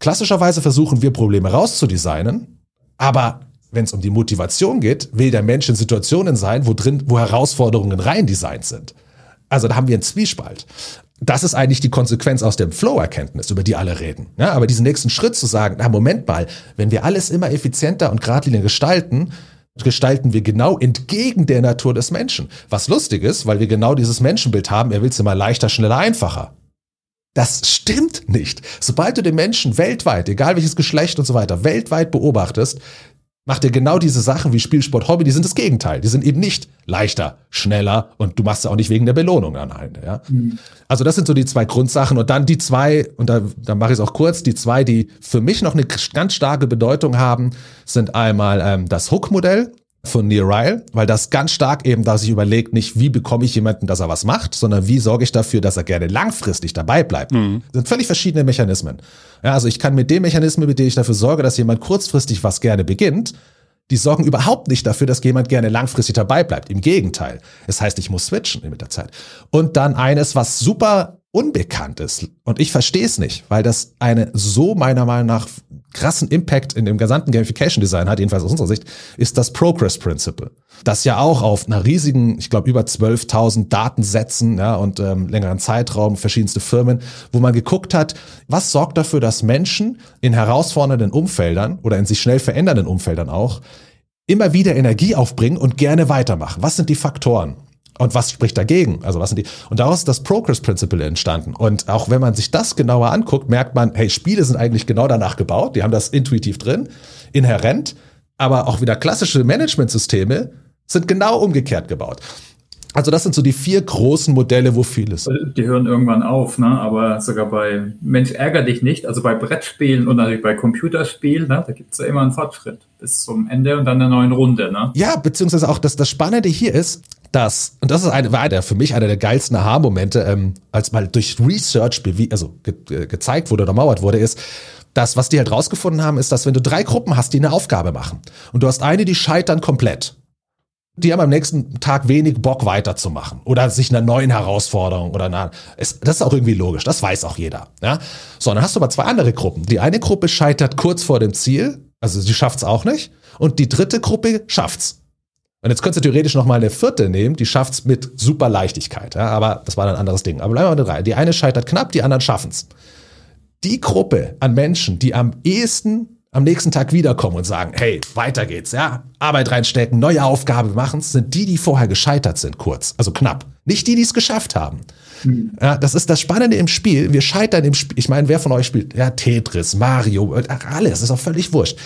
Klassischerweise versuchen wir Probleme rauszudesignen, aber wenn es um die Motivation geht, will der Mensch in Situationen sein, wo drin, wo Herausforderungen rein designt sind. Also da haben wir einen Zwiespalt. Das ist eigentlich die Konsequenz aus dem Flow-Erkenntnis, über die alle reden. Ja, aber diesen nächsten Schritt zu sagen, na Moment mal, wenn wir alles immer effizienter und geradliniger gestalten, gestalten wir genau entgegen der Natur des Menschen. Was lustig ist, weil wir genau dieses Menschenbild haben, er will es immer leichter, schneller, einfacher. Das stimmt nicht. Sobald du den Menschen weltweit, egal welches Geschlecht und so weiter, weltweit beobachtest, macht er genau diese Sachen wie Spielsport, Hobby, die sind das Gegenteil. Die sind eben nicht leichter, schneller und du machst ja auch nicht wegen der Belohnung an Ende. Ja? Mhm. Also das sind so die zwei Grundsachen und dann die zwei, und da, da mache ich es auch kurz, die zwei, die für mich noch eine ganz starke Bedeutung haben, sind einmal ähm, das Hook-Modell von Neil Ryle, weil das ganz stark eben da sich überlegt, nicht wie bekomme ich jemanden, dass er was macht, sondern wie sorge ich dafür, dass er gerne langfristig dabei bleibt. Mhm. Das sind völlig verschiedene Mechanismen. Ja, also ich kann mit den Mechanismen, mit denen ich dafür sorge, dass jemand kurzfristig was gerne beginnt, die sorgen überhaupt nicht dafür, dass jemand gerne langfristig dabei bleibt. Im Gegenteil. Es das heißt, ich muss switchen mit der Zeit. Und dann eines, was super unbekannt ist. Und ich verstehe es nicht, weil das eine so meiner Meinung nach krassen Impact in dem gesamten Gamification Design hat, jedenfalls aus unserer Sicht, ist das Progress Principle. Das ja auch auf einer riesigen, ich glaube über 12.000 Datensätzen ja, und ähm, längeren Zeitraum, verschiedenste Firmen, wo man geguckt hat, was sorgt dafür, dass Menschen in herausfordernden Umfeldern oder in sich schnell verändernden Umfeldern auch immer wieder Energie aufbringen und gerne weitermachen. Was sind die Faktoren? Und was spricht dagegen? Also was sind die? Und daraus ist das Progress Principle entstanden. Und auch wenn man sich das genauer anguckt, merkt man, hey, Spiele sind eigentlich genau danach gebaut. Die haben das intuitiv drin, inhärent. Aber auch wieder klassische Managementsysteme sind genau umgekehrt gebaut. Also das sind so die vier großen Modelle, wo vieles. Die hören irgendwann auf, ne? Aber sogar bei Mensch ärger dich nicht, also bei Brettspielen und natürlich bei Computerspielen, ne? da gibt's ja immer einen Fortschritt bis zum Ende und dann der neuen Runde. Ne? Ja, beziehungsweise auch das, das Spannende hier ist, dass, und das ist eine, war der, für mich einer der geilsten Aha-Momente, ähm, als mal durch Research also ge gezeigt wurde oder mauert wurde, ist, das, was die halt rausgefunden haben, ist, dass wenn du drei Gruppen hast, die eine Aufgabe machen und du hast eine, die scheitern komplett, die haben am nächsten Tag wenig Bock weiterzumachen oder sich einer neuen Herausforderung oder einer, das ist auch irgendwie logisch, das weiß auch jeder, ja. So, dann hast du aber zwei andere Gruppen. Die eine Gruppe scheitert kurz vor dem Ziel, also sie schafft's auch nicht und die dritte Gruppe schafft's. Und jetzt könntest du theoretisch noch mal eine vierte nehmen, die schafft's mit super Leichtigkeit. Ja, aber das war ein anderes Ding. Aber bleiben wir mal drei. Die eine scheitert knapp, die anderen schaffen's. Die Gruppe an Menschen, die am ehesten am nächsten Tag wiederkommen und sagen, hey, weiter geht's, ja, Arbeit reinstecken, neue Aufgabe machen, sind die, die vorher gescheitert sind, kurz, also knapp. Nicht die, die es geschafft haben. Mhm. Ja, das ist das Spannende im Spiel. Wir scheitern im Spiel. Ich meine, wer von euch spielt? Ja, Tetris, Mario, alles, ist auch völlig wurscht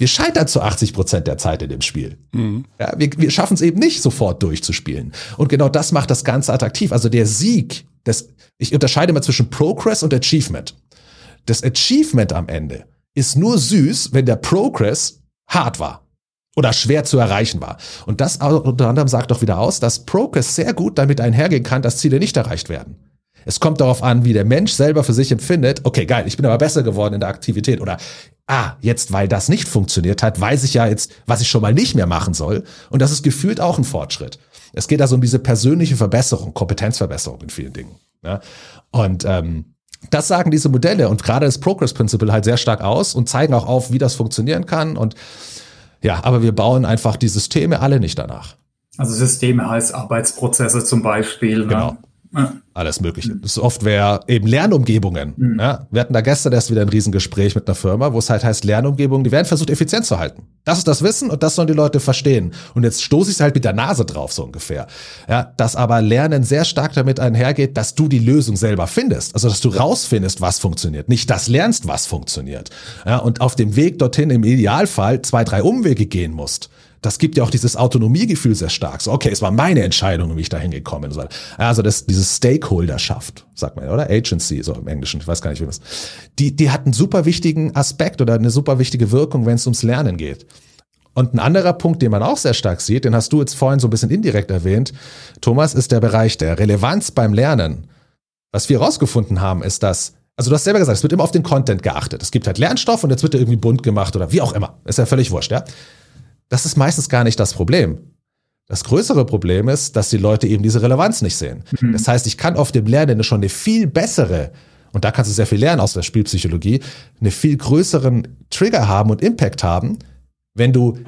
wir scheitern zu 80 Prozent der Zeit in dem Spiel. Mhm. Ja, wir wir schaffen es eben nicht sofort durchzuspielen. Und genau das macht das Ganze attraktiv. Also der Sieg, das, ich unterscheide mal zwischen Progress und Achievement. Das Achievement am Ende ist nur süß, wenn der Progress hart war oder schwer zu erreichen war. Und das unter anderem sagt doch wieder aus, dass Progress sehr gut damit einhergehen kann, dass Ziele nicht erreicht werden. Es kommt darauf an, wie der Mensch selber für sich empfindet, okay, geil, ich bin aber besser geworden in der Aktivität oder ah, jetzt, weil das nicht funktioniert hat, weiß ich ja jetzt, was ich schon mal nicht mehr machen soll. Und das ist gefühlt auch ein Fortschritt. Es geht also um diese persönliche Verbesserung, Kompetenzverbesserung in vielen Dingen. Ja? Und ähm, das sagen diese Modelle und gerade das Progress Principle halt sehr stark aus und zeigen auch auf, wie das funktionieren kann. Und ja, aber wir bauen einfach die Systeme alle nicht danach. Also Systeme heißt Arbeitsprozesse zum Beispiel. Ne? Genau. Ja. alles Mögliche. Software, eben Lernumgebungen. Mhm. Ja, wir hatten da gestern erst wieder ein Riesengespräch mit einer Firma, wo es halt heißt, Lernumgebungen, die werden versucht, effizient zu halten. Das ist das Wissen und das sollen die Leute verstehen. Und jetzt stoße ich es halt mit der Nase drauf, so ungefähr. Ja, dass aber Lernen sehr stark damit einhergeht, dass du die Lösung selber findest. Also, dass du rausfindest, was funktioniert. Nicht das lernst, was funktioniert. Ja, und auf dem Weg dorthin im Idealfall zwei, drei Umwege gehen musst das gibt ja auch dieses Autonomiegefühl sehr stark. So, okay, es war meine Entscheidung, wie ich da hingekommen bin. Also das, dieses Stakeholderschaft, sagt man, oder? Agency, so im Englischen, ich weiß gar nicht, wie das. Die, die hat einen super wichtigen Aspekt oder eine super wichtige Wirkung, wenn es ums Lernen geht. Und ein anderer Punkt, den man auch sehr stark sieht, den hast du jetzt vorhin so ein bisschen indirekt erwähnt, Thomas, ist der Bereich der Relevanz beim Lernen. Was wir herausgefunden haben, ist, dass also du hast selber gesagt, es wird immer auf den Content geachtet. Es gibt halt Lernstoff und jetzt wird er irgendwie bunt gemacht oder wie auch immer. Ist ja völlig wurscht, ja. Das ist meistens gar nicht das Problem. Das größere Problem ist, dass die Leute eben diese Relevanz nicht sehen. Mhm. Das heißt, ich kann auf dem Lernen schon eine viel bessere, und da kannst du sehr viel lernen aus der Spielpsychologie, eine viel größeren Trigger haben und Impact haben, wenn du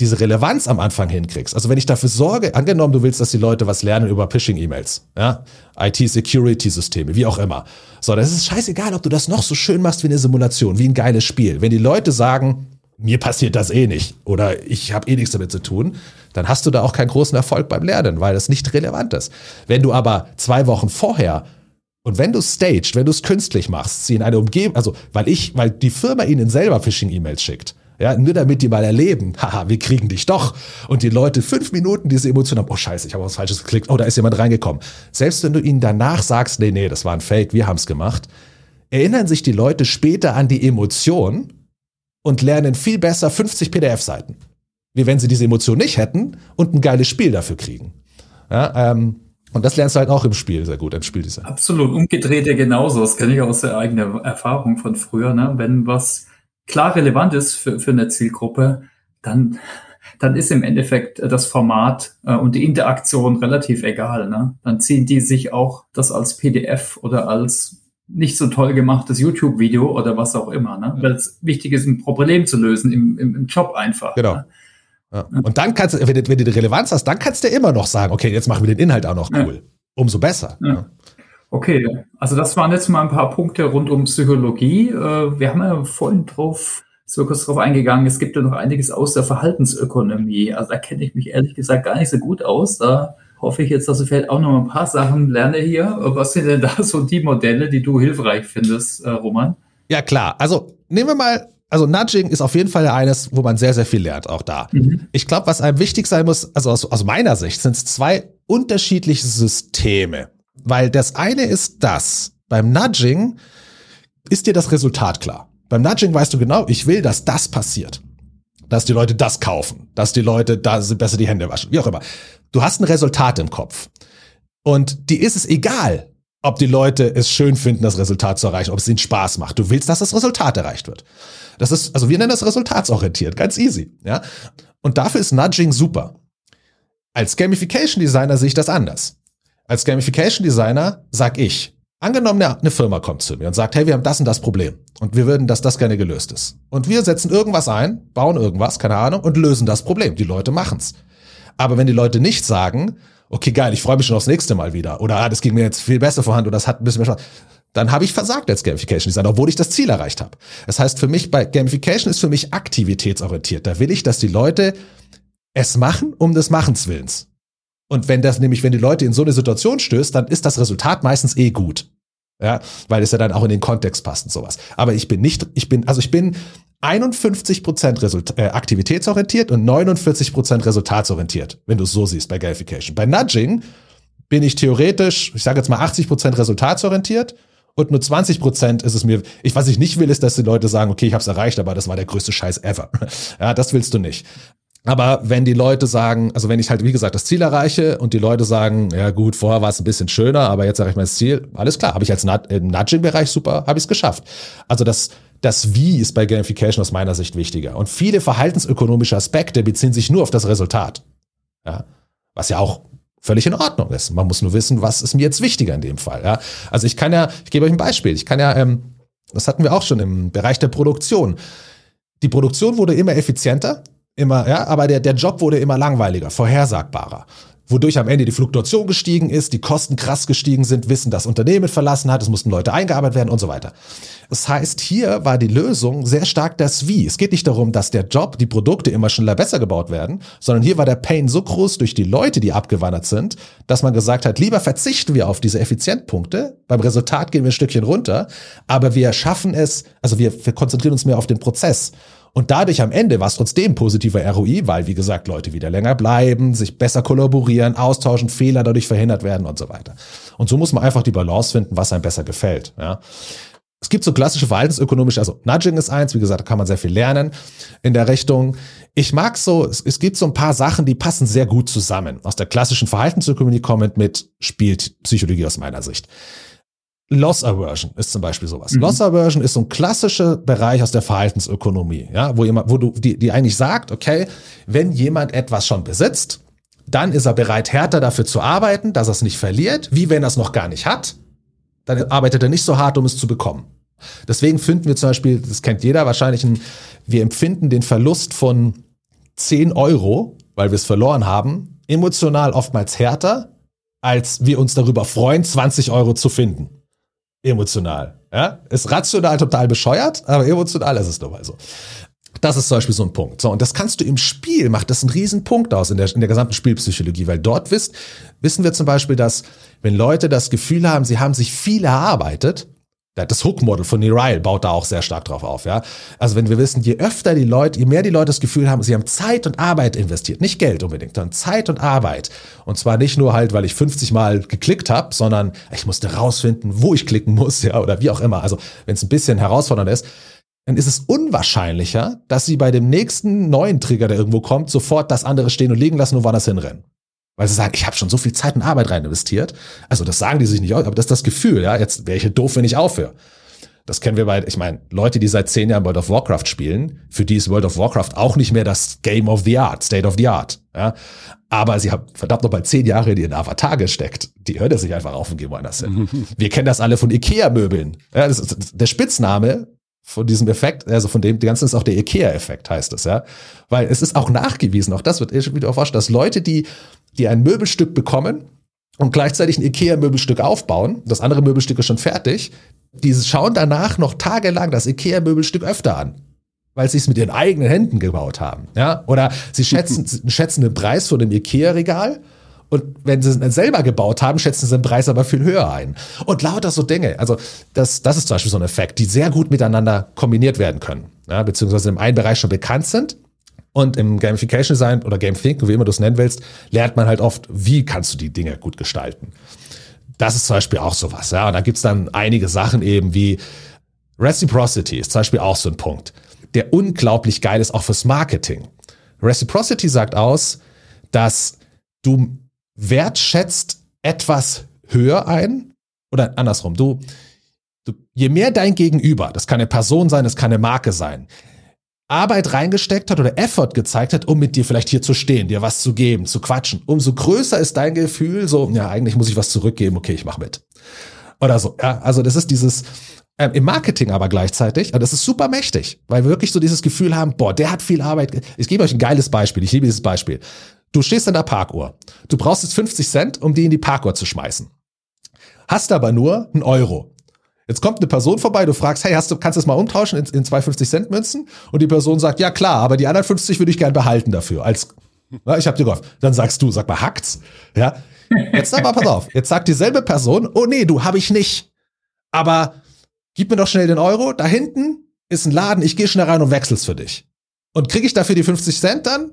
diese Relevanz am Anfang hinkriegst. Also wenn ich dafür sorge, angenommen, du willst, dass die Leute was lernen über Phishing-E-Mails, ja, IT-Security-Systeme, wie auch immer. So, das ist scheißegal, ob du das noch so schön machst wie eine Simulation, wie ein geiles Spiel. Wenn die Leute sagen, mir passiert das eh nicht oder ich habe eh nichts damit zu tun, dann hast du da auch keinen großen Erfolg beim Lernen, weil das nicht relevant ist. Wenn du aber zwei Wochen vorher und wenn du staged, wenn du es künstlich machst, sie in eine Umgebung, also weil ich, weil die Firma ihnen selber Phishing-E-Mails schickt, ja, nur damit die mal erleben, haha, wir kriegen dich doch. Und die Leute fünf Minuten diese Emotion haben, oh scheiße, ich habe was Falsches geklickt, oh, da ist jemand reingekommen. Selbst wenn du ihnen danach sagst, nee, nee, das war ein Fake, wir haben es gemacht, erinnern sich die Leute später an die Emotion und lernen viel besser 50 PDF-Seiten, wie wenn sie diese Emotion nicht hätten und ein geiles Spiel dafür kriegen. Ja, ähm, und das lernst du halt auch im Spiel sehr gut, im Spieldesign. Absolut, umgedreht ja genauso. Das kenne ich aus der eigenen Erfahrung von früher. Ne? Wenn was klar relevant ist für, für eine Zielgruppe, dann, dann ist im Endeffekt das Format äh, und die Interaktion relativ egal. Ne? Dann ziehen die sich auch das als PDF oder als nicht so toll gemachtes YouTube-Video oder was auch immer, ne? weil es wichtig ist, ein Problem zu lösen im, im, im Job einfach. Genau. Ne? Ja. Und dann kannst du, wenn du, wenn du die Relevanz hast, dann kannst du immer noch sagen, okay, jetzt machen wir den Inhalt auch noch cool. Ja. Umso besser. Ja. Okay, also das waren jetzt mal ein paar Punkte rund um Psychologie. Äh, wir haben ja vorhin drauf, so kurz drauf eingegangen, es gibt ja noch einiges aus der Verhaltensökonomie. Also da kenne ich mich ehrlich gesagt gar nicht so gut aus. Da hoffe ich jetzt, dass ich vielleicht auch noch ein paar Sachen lerne hier. Was sind denn da so die Modelle, die du hilfreich findest, äh, Roman? Ja, klar. Also nehmen wir mal, also Nudging ist auf jeden Fall eines, wo man sehr, sehr viel lernt, auch da. Mhm. Ich glaube, was einem wichtig sein muss, also aus, aus meiner Sicht, sind es zwei unterschiedliche Systeme. Weil das eine ist das, beim Nudging ist dir das Resultat klar. Beim Nudging weißt du genau, ich will, dass das passiert. Dass die Leute das kaufen, dass die Leute da besser die Hände waschen, wie auch immer. Du hast ein Resultat im Kopf. Und die ist es egal, ob die Leute es schön finden, das Resultat zu erreichen, ob es ihnen Spaß macht. Du willst, dass das Resultat erreicht wird. Das ist, also wir nennen das resultatsorientiert, ganz easy, ja. Und dafür ist Nudging super. Als Gamification Designer sehe ich das anders. Als Gamification Designer sag ich, angenommen eine Firma kommt zu mir und sagt, hey, wir haben das und das Problem und wir würden, dass das gerne gelöst ist. Und wir setzen irgendwas ein, bauen irgendwas, keine Ahnung, und lösen das Problem. Die Leute machen's. Aber wenn die Leute nicht sagen, okay, geil, ich freue mich schon aufs nächste Mal wieder, oder ah, das ging mir jetzt viel besser vorhanden oder das hat ein bisschen mehr Spaß, dann habe ich versagt als Gamification Designer, obwohl ich das Ziel erreicht habe. Das heißt, für mich bei Gamification ist für mich aktivitätsorientiert. Da will ich, dass die Leute es machen um des Machens willens. Und wenn das nämlich, wenn die Leute in so eine Situation stößt, dann ist das Resultat meistens eh gut. Ja, weil es ja dann auch in den Kontext passt und sowas. Aber ich bin nicht, ich bin, also ich bin 51 Result äh, aktivitätsorientiert und 49% resultatsorientiert, wenn du es so siehst bei Gamification. Bei Nudging bin ich theoretisch, ich sage jetzt mal 80% resultatsorientiert und nur 20% ist es mir, ich was ich nicht will, ist, dass die Leute sagen, okay, ich habe es erreicht, aber das war der größte Scheiß ever. Ja, das willst du nicht. Aber wenn die Leute sagen, also wenn ich halt, wie gesagt, das Ziel erreiche und die Leute sagen, ja gut, vorher war es ein bisschen schöner, aber jetzt erreiche ich mein Ziel, alles klar, habe ich als Nudging-Bereich super, habe ich es geschafft. Also das, das Wie ist bei Gamification aus meiner Sicht wichtiger. Und viele verhaltensökonomische Aspekte beziehen sich nur auf das Resultat. Ja, was ja auch völlig in Ordnung ist. Man muss nur wissen, was ist mir jetzt wichtiger in dem Fall. Ja, also ich kann ja, ich gebe euch ein Beispiel. Ich kann ja, ähm, das hatten wir auch schon im Bereich der Produktion. Die Produktion wurde immer effizienter, immer, ja, aber der, der Job wurde immer langweiliger, vorhersagbarer. Wodurch am Ende die Fluktuation gestiegen ist, die Kosten krass gestiegen sind, wissen, das Unternehmen verlassen hat, es mussten Leute eingearbeitet werden und so weiter. Das heißt, hier war die Lösung sehr stark das Wie. Es geht nicht darum, dass der Job, die Produkte immer schneller besser gebaut werden, sondern hier war der Pain so groß durch die Leute, die abgewandert sind, dass man gesagt hat, lieber verzichten wir auf diese Effizientpunkte, beim Resultat gehen wir ein Stückchen runter, aber wir schaffen es, also wir, wir konzentrieren uns mehr auf den Prozess. Und dadurch am Ende war es trotzdem positiver ROI, weil, wie gesagt, Leute wieder länger bleiben, sich besser kollaborieren, austauschen, Fehler dadurch verhindert werden und so weiter. Und so muss man einfach die Balance finden, was einem besser gefällt. Ja. Es gibt so klassische verhaltensökonomische, also Nudging ist eins, wie gesagt, da kann man sehr viel lernen in der Richtung. Ich mag so, es, es gibt so ein paar Sachen, die passen sehr gut zusammen. Aus der klassischen Verhaltensökonomie kommend mit spielt Psychologie aus meiner Sicht. Loss Aversion ist zum Beispiel sowas. Mhm. Loss Aversion ist so ein klassischer Bereich aus der Verhaltensökonomie, ja, wo jemand, wo du, die, die eigentlich sagt, okay, wenn jemand etwas schon besitzt, dann ist er bereit, härter dafür zu arbeiten, dass er es nicht verliert, wie wenn er es noch gar nicht hat. Dann arbeitet er nicht so hart, um es zu bekommen. Deswegen finden wir zum Beispiel, das kennt jeder wahrscheinlich, ein, wir empfinden den Verlust von 10 Euro, weil wir es verloren haben, emotional oftmals härter, als wir uns darüber freuen, 20 Euro zu finden emotional. Ja? Ist rational total bescheuert, aber emotional ist es nun mal so. Das ist zum Beispiel so ein Punkt. So, und das kannst du im Spiel, macht das einen riesen Punkt aus in der, in der gesamten Spielpsychologie, weil dort wisst, wissen wir zum Beispiel, dass wenn Leute das Gefühl haben, sie haben sich viel erarbeitet, das Hook-Model von Neil baut da auch sehr stark drauf auf, ja. Also wenn wir wissen, je öfter die Leute, je mehr die Leute das Gefühl haben, sie haben Zeit und Arbeit investiert, nicht Geld unbedingt, sondern Zeit und Arbeit. Und zwar nicht nur halt, weil ich 50 Mal geklickt habe, sondern ich musste rausfinden, wo ich klicken muss, ja, oder wie auch immer. Also wenn es ein bisschen herausfordernd ist, dann ist es unwahrscheinlicher, dass sie bei dem nächsten neuen Trigger, der irgendwo kommt, sofort das andere stehen und liegen lassen und woanders hinrennen. Weil sie sagen, ich habe schon so viel Zeit und Arbeit rein investiert. Also das sagen die sich nicht, aber das ist das Gefühl, ja, jetzt wäre ich hier doof, wenn ich aufhöre. Das kennen wir bei, ich meine, Leute, die seit zehn Jahren World of Warcraft spielen, für die ist World of Warcraft auch nicht mehr das Game of the Art, State of the Art. Ja? Aber sie haben verdammt noch mal zehn Jahre in ihren Avatar gesteckt. Die hört er sich einfach auf und gehen woanders hin. wir kennen das alle von Ikea-Möbeln. Ja, der Spitzname von diesem Effekt, also von dem, die ganzen ist auch der IKEA-Effekt, heißt es, ja. Weil es ist auch nachgewiesen, auch das wird wieder erforscht, dass Leute, die die ein Möbelstück bekommen und gleichzeitig ein IKEA-Möbelstück aufbauen, das andere Möbelstück ist schon fertig, die schauen danach noch tagelang das IKEA-Möbelstück öfter an weil sie es mit ihren eigenen Händen gebaut haben. Ja? Oder sie schätzen, schätzen den Preis von dem IKEA-Regal und wenn sie es selber gebaut haben, schätzen sie den Preis aber viel höher ein. Und lauter so Dinge. Also das, das ist zum Beispiel so ein Effekt, die sehr gut miteinander kombiniert werden können. Ja? Beziehungsweise im einen Bereich schon bekannt sind und im Gamification Design oder Game Thinking, wie immer du es nennen willst, lernt man halt oft, wie kannst du die Dinge gut gestalten. Das ist zum Beispiel auch sowas. Ja? Und da gibt's dann einige Sachen eben wie Reciprocity ist zum Beispiel auch so ein Punkt, der unglaublich geil ist, auch fürs Marketing. Reciprocity sagt aus, dass du wertschätzt etwas höher ein oder andersrum. Du, du, je mehr dein Gegenüber, das kann eine Person sein, das kann eine Marke sein, Arbeit reingesteckt hat oder Effort gezeigt hat, um mit dir vielleicht hier zu stehen, dir was zu geben, zu quatschen, umso größer ist dein Gefühl, so, ja, eigentlich muss ich was zurückgeben, okay, ich mach mit. Oder so, ja, also das ist dieses, ähm, im Marketing aber gleichzeitig, und das ist super mächtig, weil wir wirklich so dieses Gefühl haben, boah, der hat viel Arbeit. Ich gebe euch ein geiles Beispiel, ich liebe dieses Beispiel. Du stehst an der Parkuhr. Du brauchst jetzt 50 Cent, um die in die Parkuhr zu schmeißen. Hast aber nur einen Euro. Jetzt kommt eine Person vorbei, du fragst, hey, hast du, kannst du das mal umtauschen in, in zwei 50-Cent-Münzen? Und die Person sagt, ja klar, aber die anderen 50 würde ich gern behalten dafür. Als, na, ich habe dir geholfen. Dann sagst du, sag mal, hackt's? Ja. Jetzt aber pass auf. Jetzt sagt dieselbe Person, oh nee, du habe ich nicht. Aber gib mir doch schnell den Euro. Da hinten ist ein Laden, ich gehe schnell rein und wechsel's für dich. Und kriege ich dafür die 50 Cent dann?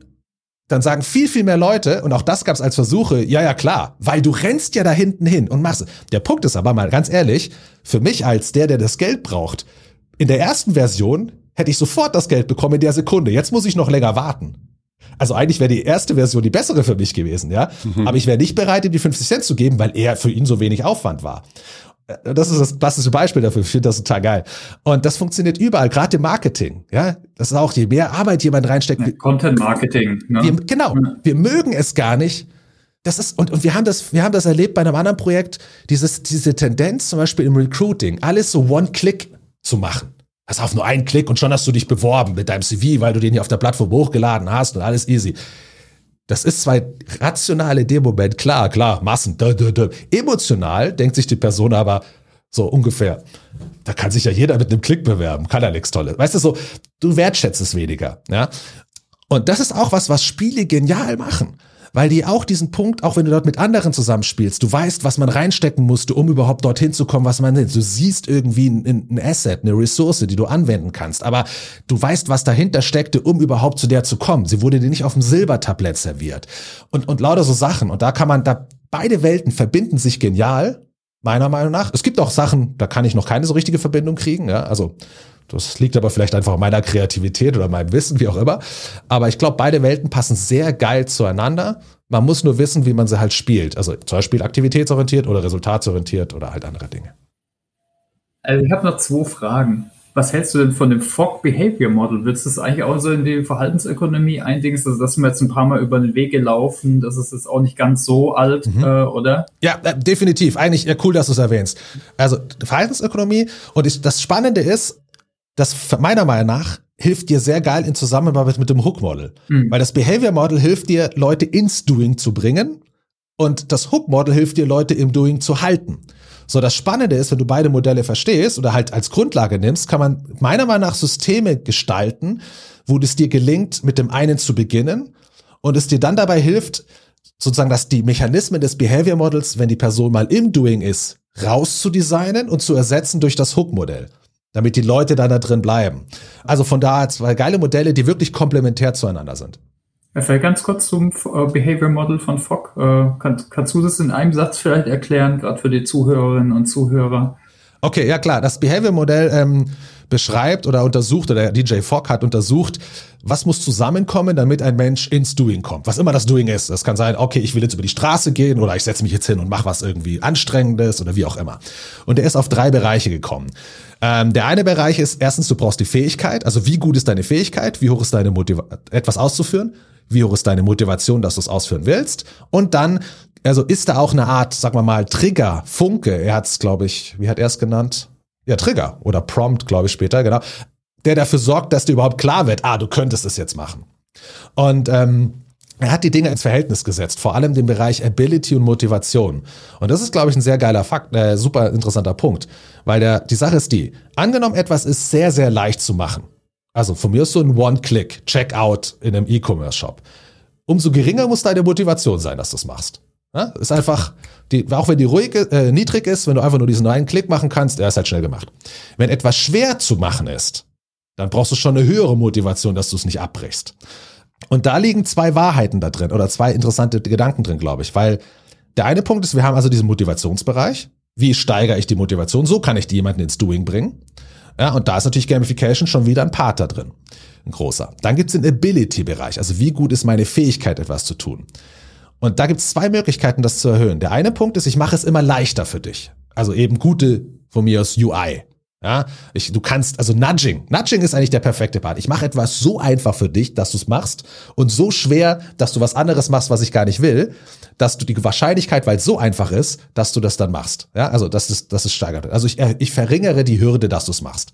Dann sagen viel, viel mehr Leute, und auch das gab es als Versuche, ja, ja, klar, weil du rennst ja da hinten hin und machst. Der Punkt ist aber mal ganz ehrlich, für mich als der, der das Geld braucht, in der ersten Version hätte ich sofort das Geld bekommen in der Sekunde. Jetzt muss ich noch länger warten. Also eigentlich wäre die erste Version die bessere für mich gewesen, ja. Mhm. Aber ich wäre nicht bereit, ihm die 50 Cent zu geben, weil er für ihn so wenig Aufwand war. Äh, das ist das klassische Beispiel dafür. Ich finde das total geil. Und das funktioniert überall, gerade im Marketing. Ja, das ist auch, je mehr Arbeit jemand reinsteckt. Ja, Content Marketing. Ne? Wir, genau. Wir mögen es gar nicht. Das ist, und, und wir haben das, wir haben das erlebt bei einem anderen Projekt, dieses, diese Tendenz zum Beispiel im Recruiting, alles so One-Click zu machen. Hast auf nur einen Klick und schon hast du dich beworben mit deinem CV, weil du den hier auf der Plattform hochgeladen hast und alles easy. Das ist zwar rational in dem Moment, klar, klar, Massen, dö, dö, dö. emotional denkt sich die Person aber so ungefähr, da kann sich ja jeder mit einem Klick bewerben, kann ja nichts Tolles. Weißt du, so, du wertschätzt es weniger, ja. Und das ist auch was, was Spiele genial machen weil die auch diesen Punkt, auch wenn du dort mit anderen zusammenspielst, du weißt, was man reinstecken musste, um überhaupt dorthin zu kommen, was man will. Du siehst irgendwie ein, ein Asset, eine Ressource, die du anwenden kannst, aber du weißt, was dahinter steckte, um überhaupt zu der zu kommen. Sie wurde dir nicht auf dem Silbertablett serviert. Und, und lauter so Sachen. Und da kann man, da beide Welten verbinden sich genial, meiner Meinung nach. Es gibt auch Sachen, da kann ich noch keine so richtige Verbindung kriegen. Ja? Also das liegt aber vielleicht einfach an meiner Kreativität oder meinem Wissen, wie auch immer. Aber ich glaube, beide Welten passen sehr geil zueinander. Man muss nur wissen, wie man sie halt spielt. Also zum Beispiel aktivitätsorientiert oder resultatsorientiert oder halt andere Dinge. Also ich habe noch zwei Fragen. Was hältst du denn von dem Fog Behavior Model? Willst du das eigentlich auch so in die Verhaltensökonomie eindingen? Also das sind wir jetzt ein paar Mal über den Weg gelaufen. Das ist jetzt auch nicht ganz so alt, mhm. äh, oder? Ja, äh, definitiv. Eigentlich ja, cool, dass du es erwähnst. Also Verhaltensökonomie und ich, das Spannende ist, das meiner Meinung nach hilft dir sehr geil in Zusammenarbeit mit dem Hook Model. Mhm. Weil das Behavior Model hilft dir, Leute ins Doing zu bringen und das Hook Model hilft dir, Leute im Doing zu halten. So, das Spannende ist, wenn du beide Modelle verstehst oder halt als Grundlage nimmst, kann man meiner Meinung nach Systeme gestalten, wo es dir gelingt, mit dem einen zu beginnen und es dir dann dabei hilft, sozusagen, dass die Mechanismen des Behavior Models, wenn die Person mal im Doing ist, rauszudesignen und zu ersetzen durch das Hook-Modell damit die Leute dann da drin bleiben. Also von daher zwei geile Modelle, die wirklich komplementär zueinander sind. Vielleicht ganz kurz zum äh, Behavior Model von Fogg. Äh, kannst, kannst du das in einem Satz vielleicht erklären, gerade für die Zuhörerinnen und Zuhörer? Okay, ja klar. Das Behavior Modell ähm, beschreibt oder untersucht, oder DJ Fogg hat untersucht, was muss zusammenkommen, damit ein Mensch ins Doing kommt. Was immer das Doing ist. Das kann sein, okay, ich will jetzt über die Straße gehen oder ich setze mich jetzt hin und mache was irgendwie Anstrengendes oder wie auch immer. Und er ist auf drei Bereiche gekommen. Ähm, der eine Bereich ist, erstens, du brauchst die Fähigkeit. Also wie gut ist deine Fähigkeit? Wie hoch ist deine Motivation, etwas auszuführen? Wie hoch ist deine Motivation, dass du es ausführen willst? Und dann, also ist da auch eine Art, sagen wir mal, Trigger, Funke. Er hat es, glaube ich, wie hat er es genannt? Ja, Trigger oder Prompt, glaube ich, später, genau. Der dafür sorgt, dass dir überhaupt klar wird, ah, du könntest es jetzt machen. Und ähm, er hat die Dinge ins Verhältnis gesetzt, vor allem den Bereich Ability und Motivation. Und das ist, glaube ich, ein sehr geiler Fakt, äh, super interessanter Punkt. Weil der, die Sache ist die, angenommen etwas ist sehr, sehr leicht zu machen. Also von mir ist so ein One-Click, Checkout in einem E-Commerce-Shop. Umso geringer muss deine Motivation sein, dass du es machst. Ja, ist einfach, die, auch wenn die ruhig, äh, niedrig ist, wenn du einfach nur diesen einen Klick machen kannst, er ist halt schnell gemacht. Wenn etwas schwer zu machen ist, dann brauchst du schon eine höhere Motivation, dass du es nicht abbrichst. Und da liegen zwei Wahrheiten da drin oder zwei interessante Gedanken drin, glaube ich, weil der eine Punkt ist, wir haben also diesen Motivationsbereich. Wie steigere ich die Motivation? So kann ich jemanden ins Doing bringen. Ja, und da ist natürlich Gamification schon wieder ein Part da drin. Ein großer. Dann gibt es den Ability-Bereich. Also wie gut ist meine Fähigkeit, etwas zu tun? Und da gibt es zwei Möglichkeiten, das zu erhöhen. Der eine Punkt ist, ich mache es immer leichter für dich. Also eben gute, von mir aus UI. Ja, ich, du kannst, also Nudging. Nudging ist eigentlich der perfekte Part. Ich mache etwas so einfach für dich, dass du es machst und so schwer, dass du was anderes machst, was ich gar nicht will, dass du die Wahrscheinlichkeit, weil es so einfach ist, dass du das dann machst. Ja, also das ist, das ist steigert. Also ich, ich verringere die Hürde, dass du es machst.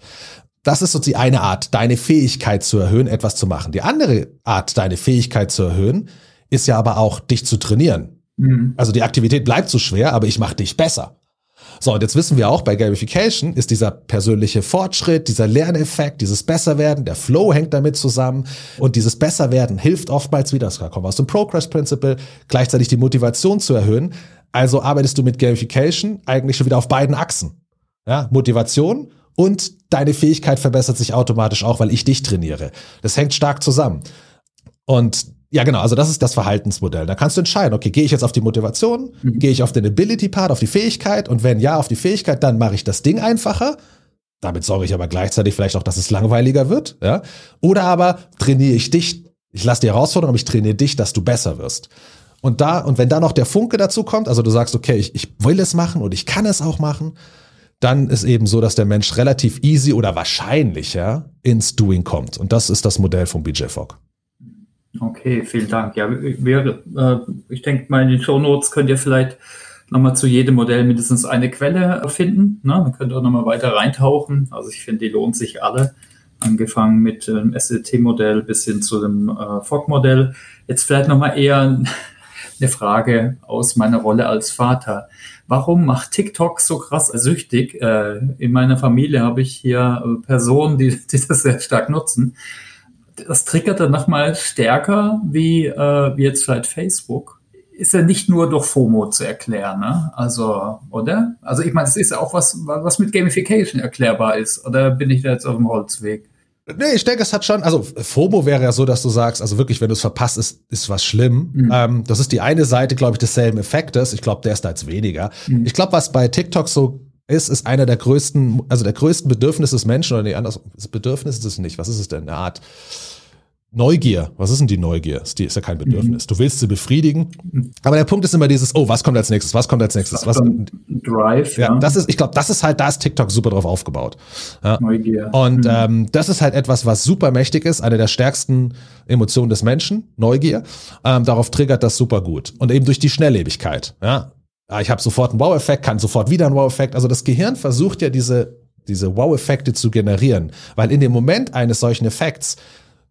Das ist so die eine Art, deine Fähigkeit zu erhöhen, etwas zu machen. Die andere Art, deine Fähigkeit zu erhöhen, ist ja aber auch, dich zu trainieren. Mhm. Also die Aktivität bleibt so schwer, aber ich mache dich besser. So, und jetzt wissen wir auch, bei Gamification ist dieser persönliche Fortschritt, dieser Lerneffekt, dieses Besserwerden, der Flow hängt damit zusammen. Und dieses Besserwerden hilft oftmals wieder, das kommt aus dem Progress Principle, gleichzeitig die Motivation zu erhöhen. Also arbeitest du mit Gamification eigentlich schon wieder auf beiden Achsen. Ja, Motivation und deine Fähigkeit verbessert sich automatisch auch, weil ich dich trainiere. Das hängt stark zusammen. Und ja, genau. Also das ist das Verhaltensmodell. Da kannst du entscheiden, okay, gehe ich jetzt auf die Motivation, mhm. gehe ich auf den Ability-Part, auf die Fähigkeit und wenn ja, auf die Fähigkeit, dann mache ich das Ding einfacher. Damit sorge ich aber gleichzeitig vielleicht auch, dass es langweiliger wird. Ja? Oder aber trainiere ich dich, ich lasse die Herausforderung, aber ich trainiere dich, dass du besser wirst. Und da, und wenn da noch der Funke dazu kommt, also du sagst, okay, ich, ich will es machen und ich kann es auch machen, dann ist eben so, dass der Mensch relativ easy oder wahrscheinlicher ins Doing kommt. Und das ist das Modell von BJ Fogg. Okay, vielen Dank. Ja, wir, äh, ich denke mal, in den Show Notes könnt ihr vielleicht nochmal zu jedem Modell mindestens eine Quelle finden. Ne? Dann könnt ihr auch nochmal weiter reintauchen. Also ich finde, die lohnt sich alle. angefangen mit dem SLT-Modell bis hin zu dem äh, FOG-Modell. Jetzt vielleicht nochmal eher eine Frage aus meiner Rolle als Vater. Warum macht TikTok so krass süchtig? Äh, in meiner Familie habe ich hier äh, Personen, die, die das sehr stark nutzen. Das triggert dann nochmal stärker wie, äh, wie jetzt vielleicht Facebook. Ist ja nicht nur durch FOMO zu erklären, ne? Also, oder? Also ich meine, es ist auch was, was mit Gamification erklärbar ist. Oder bin ich da jetzt auf dem Holzweg? Nee, ich denke, es hat schon, also FOMO wäre ja so, dass du sagst, also wirklich, wenn du es verpasst, ist, ist was schlimm. Mhm. Ähm, das ist die eine Seite, glaube ich, desselben Effektes. Ich glaube, der ist da jetzt weniger. Mhm. Ich glaube, was bei TikTok so ist, ist einer der größten, also der größten Bedürfnisse des Menschen, oder nee, anders, das Bedürfnis ist es nicht. Was ist es denn? Eine Art Neugier, was ist denn die Neugier? Ist, die, ist ja kein Bedürfnis. Mhm. Du willst sie befriedigen. Aber der Punkt ist immer dieses, oh, was kommt als nächstes? Was kommt als nächstes? Was, Drive, ja. ja. Das ist, ich glaube, das ist halt, da ist TikTok super drauf aufgebaut. Ja. Neugier. Und mhm. ähm, das ist halt etwas, was super mächtig ist, eine der stärksten Emotionen des Menschen, Neugier. Ähm, darauf triggert das super gut. Und eben durch die Schnelllebigkeit. Ja. Ich habe sofort einen Wow-Effekt, kann sofort wieder einen Wow-Effekt. Also das Gehirn versucht ja diese diese Wow-Effekte zu generieren. Weil in dem Moment eines solchen Effekts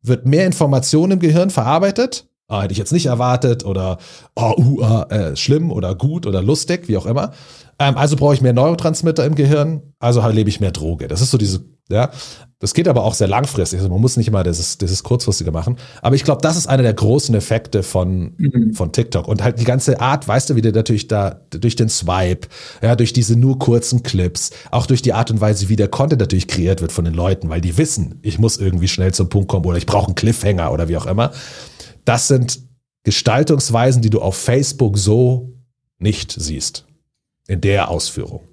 wird mehr Information im Gehirn verarbeitet. Ah, hätte ich jetzt nicht erwartet oder oh, uh, uh, äh, schlimm oder gut oder lustig, wie auch immer. Ähm, also brauche ich mehr Neurotransmitter im Gehirn, also lebe ich mehr Droge. Das ist so diese, ja. Das geht aber auch sehr langfristig. Also man muss nicht immer dieses, dieses kurzfristige machen. Aber ich glaube, das ist einer der großen Effekte von, mhm. von TikTok. Und halt die ganze Art, weißt du, wie der natürlich da durch den Swipe, ja, durch diese nur kurzen Clips, auch durch die Art und Weise, wie der Content natürlich kreiert wird von den Leuten, weil die wissen, ich muss irgendwie schnell zum Punkt kommen oder ich brauche einen Cliffhanger oder wie auch immer. Das sind Gestaltungsweisen, die du auf Facebook so nicht siehst. In der Ausführung.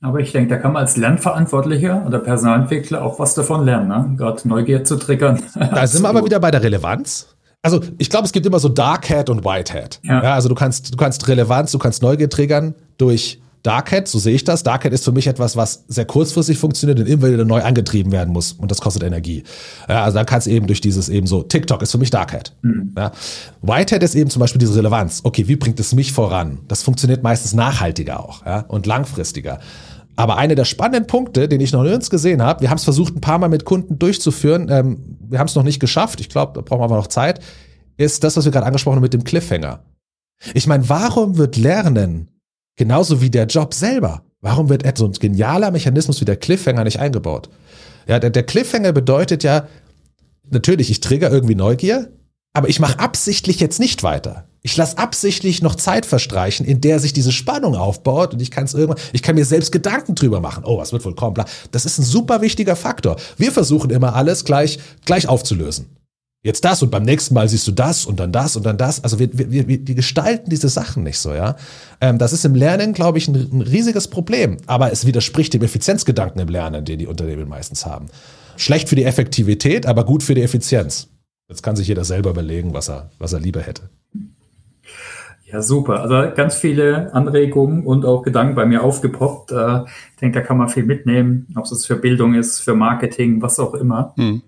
Aber ich denke, da kann man als Lernverantwortlicher oder Personalentwickler auch was davon lernen, ne? gerade Neugier zu triggern. Da sind wir aber wieder bei der Relevanz. Also ich glaube, es gibt immer so Dark Hat und White Hat. Ja. ja. also du kannst, du kannst Relevanz, du kannst Neugier triggern durch Dark Hat, so sehe ich das. Dark Hat ist für mich etwas, was sehr kurzfristig funktioniert und immer wieder neu angetrieben werden muss und das kostet Energie. Ja, also dann kannst du eben durch dieses eben so, TikTok ist für mich Dark Hat. Mhm. Ja. White Hat ist eben zum Beispiel diese Relevanz. Okay, wie bringt es mich voran? Das funktioniert meistens nachhaltiger auch ja, und langfristiger. Aber einer der spannenden Punkte, den ich noch nirgends gesehen habe, wir haben es versucht, ein paar Mal mit Kunden durchzuführen, ähm, wir haben es noch nicht geschafft, ich glaube, da brauchen wir aber noch Zeit, ist das, was wir gerade angesprochen haben mit dem Cliffhanger. Ich meine, warum wird Lernen genauso wie der Job selber, warum wird so ein genialer Mechanismus wie der Cliffhanger nicht eingebaut? Ja, der, der Cliffhanger bedeutet ja, natürlich, ich trigger irgendwie Neugier, aber ich mache absichtlich jetzt nicht weiter. Ich lasse absichtlich noch Zeit verstreichen, in der sich diese Spannung aufbaut und ich kann es irgendwann, ich kann mir selbst Gedanken drüber machen. Oh, was wird wohl kommen? Das ist ein super wichtiger Faktor. Wir versuchen immer alles gleich, gleich aufzulösen. Jetzt das und beim nächsten Mal siehst du das und dann das und dann das. Also wir, wir, wir, wir gestalten diese Sachen nicht so, ja. Ähm, das ist im Lernen, glaube ich, ein, ein riesiges Problem. Aber es widerspricht dem Effizienzgedanken im Lernen, den die Unternehmen meistens haben. Schlecht für die Effektivität, aber gut für die Effizienz. Jetzt kann sich jeder selber überlegen, was er, was er lieber hätte. Ja, super. Also ganz viele Anregungen und auch Gedanken bei mir aufgepoppt. Äh, ich denke, da kann man viel mitnehmen, ob es für Bildung ist, für Marketing, was auch immer. Hm.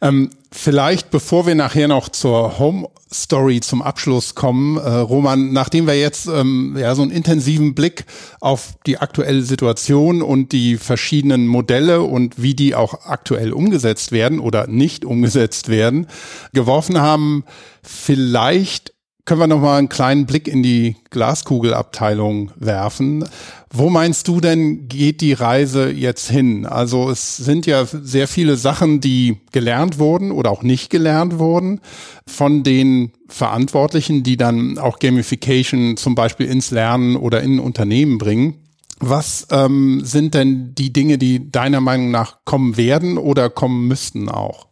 Ähm, vielleicht, bevor wir nachher noch zur Home Story zum Abschluss kommen, äh, Roman, nachdem wir jetzt ähm, ja so einen intensiven Blick auf die aktuelle Situation und die verschiedenen Modelle und wie die auch aktuell umgesetzt werden oder nicht umgesetzt werden, geworfen haben, vielleicht können wir noch mal einen kleinen Blick in die Glaskugelabteilung werfen. Wo meinst du denn, geht die Reise jetzt hin? Also es sind ja sehr viele Sachen, die gelernt wurden oder auch nicht gelernt wurden von den Verantwortlichen, die dann auch Gamification zum Beispiel ins Lernen oder in Unternehmen bringen. Was ähm, sind denn die Dinge, die deiner Meinung nach kommen werden oder kommen müssten auch?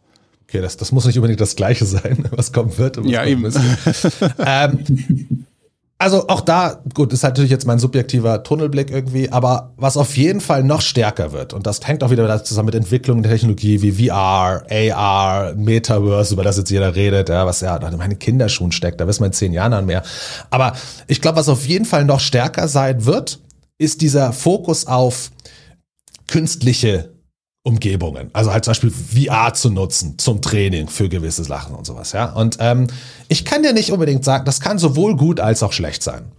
Okay, das, das muss nicht unbedingt das Gleiche sein, was kommen wird. Und was ja, eben. ähm, also auch da, gut, ist natürlich jetzt mein subjektiver Tunnelblick irgendwie, aber was auf jeden Fall noch stärker wird, und das hängt auch wieder zusammen mit Entwicklungen der Technologie wie VR, AR, Metaverse, über das jetzt jeder redet, ja, was ja in meinen Kinderschuhen steckt, da wissen wir in zehn Jahren an mehr. Aber ich glaube, was auf jeden Fall noch stärker sein wird, ist dieser Fokus auf künstliche Umgebungen. Also halt zum Beispiel VR zu nutzen zum Training für gewisse Sachen und sowas, ja. Und ähm, ich kann dir nicht unbedingt sagen, das kann sowohl gut als auch schlecht sein.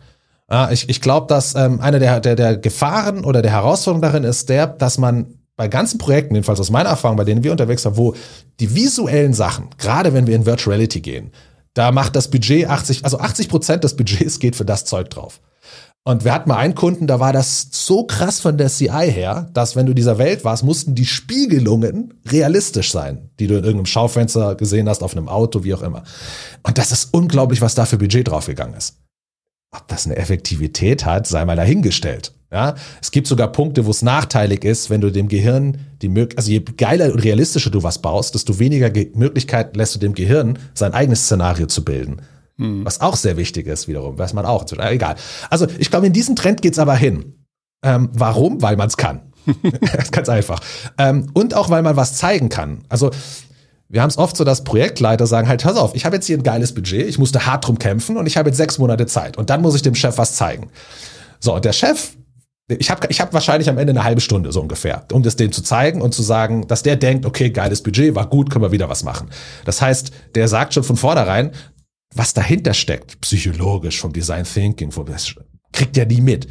Ja, ich ich glaube, dass ähm, eine der, der, der Gefahren oder der Herausforderungen darin ist der, dass man bei ganzen Projekten, jedenfalls aus meiner Erfahrung, bei denen wir unterwegs waren, wo die visuellen Sachen, gerade wenn wir in Virtuality gehen, da macht das Budget 80, also 80 Prozent des Budgets geht für das Zeug drauf. Und wir hatten mal einen Kunden, da war das so krass von der CI her, dass wenn du dieser Welt warst, mussten die Spiegelungen realistisch sein, die du in irgendeinem Schaufenster gesehen hast, auf einem Auto, wie auch immer. Und das ist unglaublich, was da für Budget draufgegangen ist. Ob das eine Effektivität hat, sei mal dahingestellt. Ja, es gibt sogar Punkte, wo es nachteilig ist, wenn du dem Gehirn die Möglichkeit, also je geiler und realistischer du was baust, desto weniger Ge Möglichkeit lässt du dem Gehirn sein eigenes Szenario zu bilden. Hm. Was auch sehr wichtig ist, wiederum, weiß man auch. Egal. Also ich glaube, in diesen Trend geht's aber hin. Ähm, warum? Weil man es kann. Ganz einfach. Ähm, und auch, weil man was zeigen kann. Also wir haben es oft so, dass Projektleiter sagen halt, pass auf, ich habe jetzt hier ein geiles Budget, ich musste hart drum kämpfen und ich habe jetzt sechs Monate Zeit und dann muss ich dem Chef was zeigen. So, und der Chef, ich habe ich hab wahrscheinlich am Ende eine halbe Stunde so ungefähr, um das dem zu zeigen und zu sagen, dass der denkt, okay, geiles Budget, war gut, können wir wieder was machen. Das heißt, der sagt schon von vornherein, was dahinter steckt, psychologisch vom Design Thinking, vom, das kriegt er nie mit.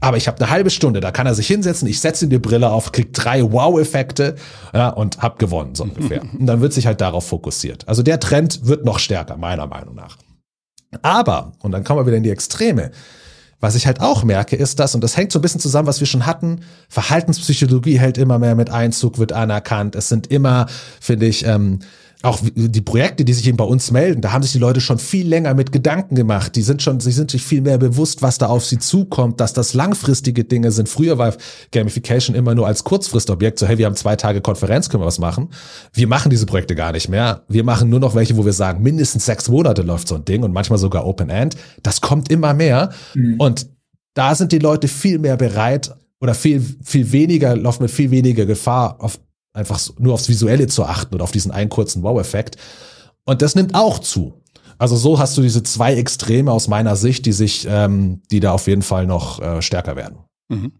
Aber ich habe eine halbe Stunde, da kann er sich hinsetzen, ich setze ihm die Brille auf, krieg drei Wow-Effekte ja, und hab gewonnen, so ungefähr. und dann wird sich halt darauf fokussiert. Also der Trend wird noch stärker, meiner Meinung nach. Aber, und dann kommen wir wieder in die Extreme, was ich halt auch merke, ist das, und das hängt so ein bisschen zusammen, was wir schon hatten, Verhaltenspsychologie hält immer mehr mit Einzug, wird anerkannt. Es sind immer, finde ich, ähm, auch die Projekte, die sich eben bei uns melden, da haben sich die Leute schon viel länger mit Gedanken gemacht. Die sind schon, sie sind sich viel mehr bewusst, was da auf sie zukommt, dass das langfristige Dinge sind. Früher war Gamification immer nur als Kurzfristobjekt, so hey, wir haben zwei Tage Konferenz, können wir was machen. Wir machen diese Projekte gar nicht mehr. Wir machen nur noch welche, wo wir sagen, mindestens sechs Monate läuft so ein Ding und manchmal sogar Open End. Das kommt immer mehr. Mhm. Und da sind die Leute viel mehr bereit oder viel, viel weniger, laufen mit viel weniger Gefahr auf einfach nur aufs Visuelle zu achten und auf diesen einen kurzen Wow-Effekt. Und das nimmt auch zu. Also so hast du diese zwei Extreme aus meiner Sicht, die sich, ähm, die da auf jeden Fall noch äh, stärker werden. Mhm.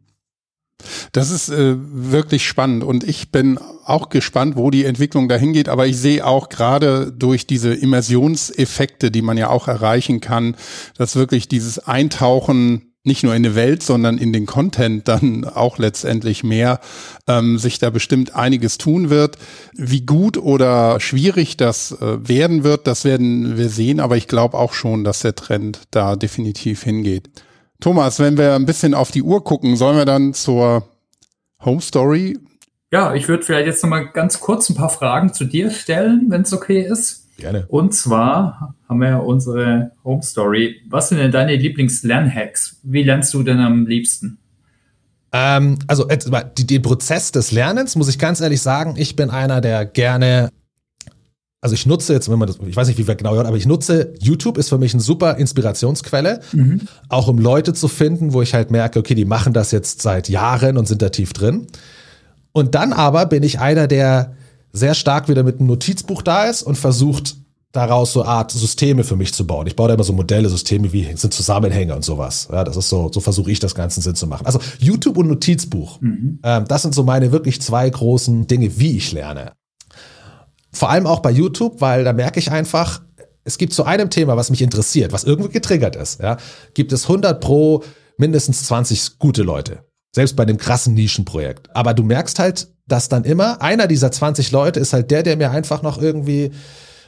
Das ist äh, wirklich spannend und ich bin auch gespannt, wo die Entwicklung dahin geht. Aber ich sehe auch gerade durch diese Immersionseffekte, die man ja auch erreichen kann, dass wirklich dieses Eintauchen nicht nur in eine Welt, sondern in den Content dann auch letztendlich mehr, ähm, sich da bestimmt einiges tun wird. Wie gut oder schwierig das äh, werden wird, das werden wir sehen, aber ich glaube auch schon, dass der Trend da definitiv hingeht. Thomas, wenn wir ein bisschen auf die Uhr gucken, sollen wir dann zur Home Story? Ja, ich würde vielleicht jetzt noch mal ganz kurz ein paar Fragen zu dir stellen, wenn es okay ist. Gerne. Und zwar haben wir unsere Home Story. Was sind denn deine Lieblings-Lernhacks? Wie lernst du denn am liebsten? Ähm, also die, den Prozess des Lernens muss ich ganz ehrlich sagen, ich bin einer, der gerne also ich nutze jetzt, wenn man das, ich weiß nicht, wie wir genau hören, aber ich nutze YouTube ist für mich eine super Inspirationsquelle, mhm. auch um Leute zu finden, wo ich halt merke, okay, die machen das jetzt seit Jahren und sind da tief drin. Und dann aber bin ich einer, der sehr stark wieder mit einem Notizbuch da ist und versucht daraus so Art Systeme für mich zu bauen. Ich baue da immer so Modelle, Systeme wie sind Zusammenhänge und sowas. Ja, das ist so, so versuche ich das Ganze Sinn zu machen. Also YouTube und Notizbuch, mhm. ähm, das sind so meine wirklich zwei großen Dinge, wie ich lerne. Vor allem auch bei YouTube, weil da merke ich einfach, es gibt zu einem Thema, was mich interessiert, was irgendwie getriggert ist, ja, gibt es 100 pro mindestens 20 gute Leute. Selbst bei dem krassen Nischenprojekt. Aber du merkst halt, dass dann immer einer dieser 20 Leute ist halt der, der mir einfach noch irgendwie,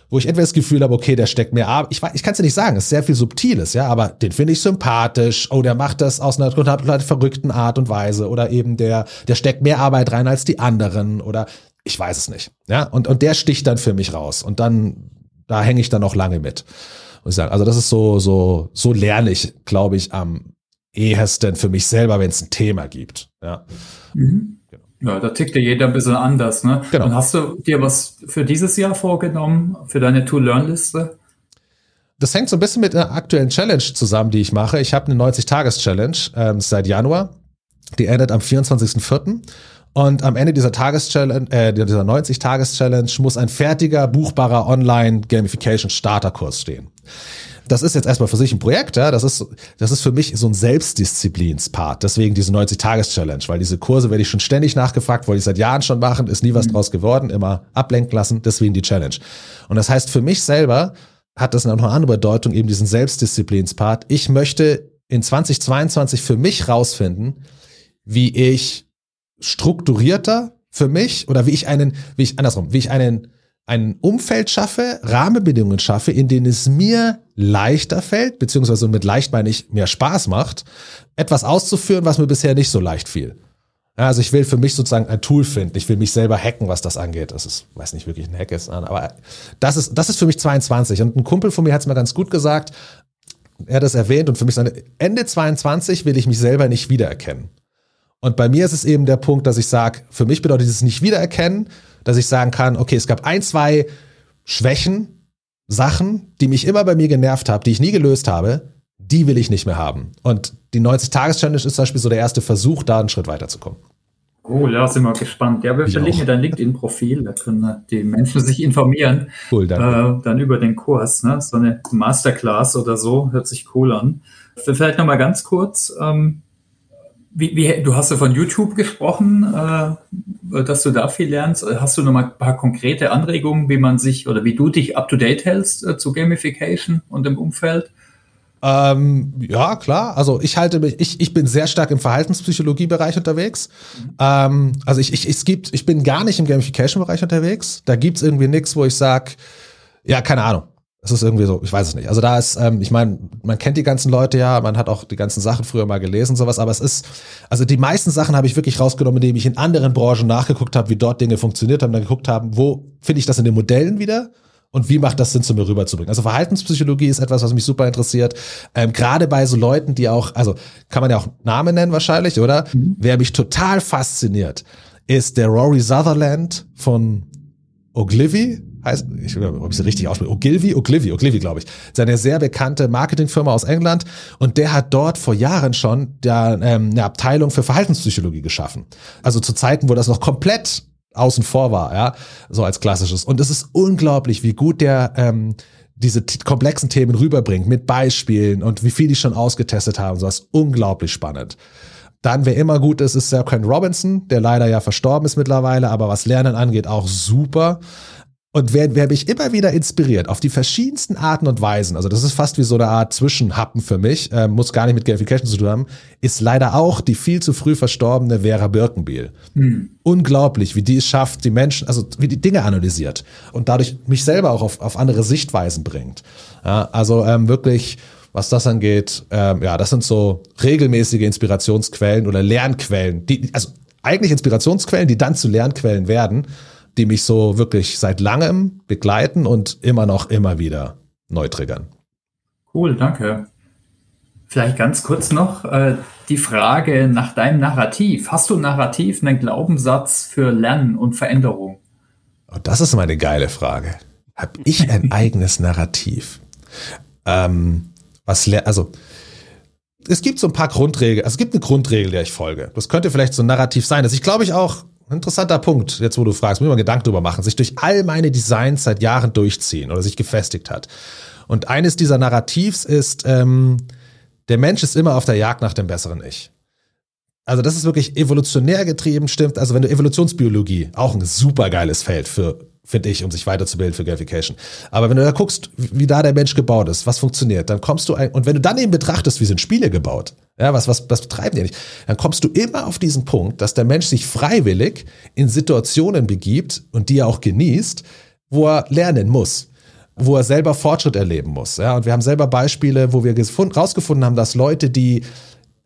wo ich entweder das Gefühl habe, okay, der steckt mehr ab. Ich, ich kann es dir nicht sagen, es ist sehr viel Subtiles, ja, aber den finde ich sympathisch. Oh, der macht das aus einer total verrückten Art und Weise. Oder eben der, der steckt mehr Arbeit rein als die anderen. Oder ich weiß es nicht. Ja, und, und der sticht dann für mich raus. Und dann, da hänge ich dann noch lange mit. Und ich sage, also das ist so, so, so lerne ich, glaube ich, am ehesten für mich selber, wenn es ein Thema gibt. Ja. Mhm. Ja, da tickt ja jeder ein bisschen anders. Ne? Genau. Und hast du dir was für dieses Jahr vorgenommen, für deine To-Learn-Liste? Das hängt so ein bisschen mit einer aktuellen Challenge zusammen, die ich mache. Ich habe eine 90-Tages-Challenge ähm, seit Januar. Die endet am 24.04. Und am Ende dieser Tageschallenge, äh, dieser 90-Tages-Challenge muss ein fertiger, buchbarer Online-Gamification-Starterkurs stehen das ist jetzt erstmal für sich ein Projekt, ja, das ist, das ist für mich so ein Selbstdisziplinspart, deswegen diese 90-Tages-Challenge, weil diese Kurse werde ich schon ständig nachgefragt, wollte ich seit Jahren schon machen, ist nie was mhm. draus geworden, immer ablenken lassen, deswegen die Challenge. Und das heißt, für mich selber hat das noch eine andere Bedeutung, eben diesen Selbstdisziplinspart. Ich möchte in 2022 für mich rausfinden, wie ich strukturierter für mich oder wie ich einen, wie ich andersrum, wie ich einen ein Umfeld schaffe, Rahmenbedingungen schaffe, in denen es mir leichter fällt, beziehungsweise mit leicht meine ich mehr Spaß macht, etwas auszuführen, was mir bisher nicht so leicht fiel. Also ich will für mich sozusagen ein Tool finden. Ich will mich selber hacken, was das angeht. Das ist, weiß nicht wirklich ein Hack ist, aber das ist, das ist für mich 22. Und ein Kumpel von mir hat es mal ganz gut gesagt. Er hat es erwähnt und für mich seine Ende 22 will ich mich selber nicht wiedererkennen. Und bei mir ist es eben der Punkt, dass ich sage, für mich bedeutet dieses nicht wiedererkennen, dass ich sagen kann, okay, es gab ein, zwei Schwächen, Sachen, die mich immer bei mir genervt haben, die ich nie gelöst habe, die will ich nicht mehr haben. Und die 90-Tages-Challenge ist zum Beispiel so der erste Versuch, da einen Schritt weiterzukommen. Cool, ja, sind wir gespannt. Ja, wir verlinken dein LinkedIn-Profil, da können die Menschen sich informieren. Cool, danke. Äh, dann über den Kurs, ne? So eine Masterclass oder so, hört sich cool an. Vielleicht nochmal ganz kurz, ähm, wie, wie, du hast ja von YouTube gesprochen, äh, dass du da viel lernst. Hast du noch mal ein paar konkrete Anregungen, wie man sich oder wie du dich up to date hältst äh, zu Gamification und im Umfeld? Ähm, ja, klar. Also ich halte mich, ich, ich bin sehr stark im Verhaltenspsychologie-Bereich unterwegs. Mhm. Ähm, also ich, ich, es gibt, ich bin gar nicht im Gamification-Bereich unterwegs. Da gibt's irgendwie nichts, wo ich sag, ja, keine Ahnung. Es ist irgendwie so, ich weiß es nicht. Also da ist, ähm, ich meine, man kennt die ganzen Leute ja, man hat auch die ganzen Sachen früher mal gelesen, sowas, aber es ist, also die meisten Sachen habe ich wirklich rausgenommen, indem ich in anderen Branchen nachgeguckt habe, wie dort Dinge funktioniert haben, dann geguckt haben, wo finde ich das in den Modellen wieder und wie macht das Sinn, zu mir rüberzubringen. Also Verhaltenspsychologie ist etwas, was mich super interessiert. Ähm, Gerade bei so Leuten, die auch, also kann man ja auch Namen nennen wahrscheinlich, oder? Mhm. Wer mich total fasziniert, ist der Rory Sutherland von Ogilvy heißt, ich nicht, ob ich sie richtig ausspreche, Ogilvy, Ogilvy, Ogilvy, glaube ich. Das ist eine sehr bekannte Marketingfirma aus England und der hat dort vor Jahren schon der, ähm, eine Abteilung für Verhaltenspsychologie geschaffen. Also zu Zeiten, wo das noch komplett außen vor war, ja, so als klassisches. Und es ist unglaublich, wie gut der ähm, diese komplexen Themen rüberbringt mit Beispielen und wie viel die schon ausgetestet haben. So was unglaublich spannend. Dann, wer immer gut ist, ist Sir Ken Robinson, der leider ja verstorben ist mittlerweile, aber was Lernen angeht, auch super. Und wer, wer mich immer wieder inspiriert, auf die verschiedensten Arten und Weisen, also das ist fast wie so eine Art Zwischenhappen für mich, äh, muss gar nicht mit Gamification zu tun haben, ist leider auch die viel zu früh verstorbene Vera Birkenbiel. Mhm. Unglaublich, wie die es schafft, die Menschen, also wie die Dinge analysiert und dadurch mich selber auch auf, auf andere Sichtweisen bringt. Ja, also ähm, wirklich, was das angeht, ähm, ja, das sind so regelmäßige Inspirationsquellen oder Lernquellen, die, also eigentlich Inspirationsquellen, die dann zu Lernquellen werden die mich so wirklich seit langem begleiten und immer noch, immer wieder neu triggern. Cool, danke. Vielleicht ganz kurz noch äh, die Frage nach deinem Narrativ. Hast du ein Narrativ, einen Glaubenssatz für Lernen und Veränderung? Oh, das ist mal eine geile Frage. Habe ich ein eigenes Narrativ? Ähm, was also es gibt so ein paar Grundregeln. Also es gibt eine Grundregel, der ich folge. Das könnte vielleicht so ein Narrativ sein, dass ich glaube ich auch interessanter Punkt, jetzt wo du fragst, muss ich mal Gedanken drüber machen, sich durch all meine Designs seit Jahren durchziehen oder sich gefestigt hat. Und eines dieser Narrativs ist, ähm, der Mensch ist immer auf der Jagd nach dem besseren Ich. Also das ist wirklich evolutionär getrieben, stimmt. Also wenn du Evolutionsbiologie, auch ein super geiles Feld für finde ich, um sich weiterzubilden für Gamification. Aber wenn du da guckst, wie da der Mensch gebaut ist, was funktioniert, dann kommst du ein, und wenn du dann eben betrachtest, wie sind Spiele gebaut, ja, was, was, was betreiben die nicht, dann kommst du immer auf diesen Punkt, dass der Mensch sich freiwillig in Situationen begibt und die er auch genießt, wo er lernen muss wo er selber Fortschritt erleben muss. Ja, und wir haben selber Beispiele, wo wir rausgefunden haben, dass Leute, die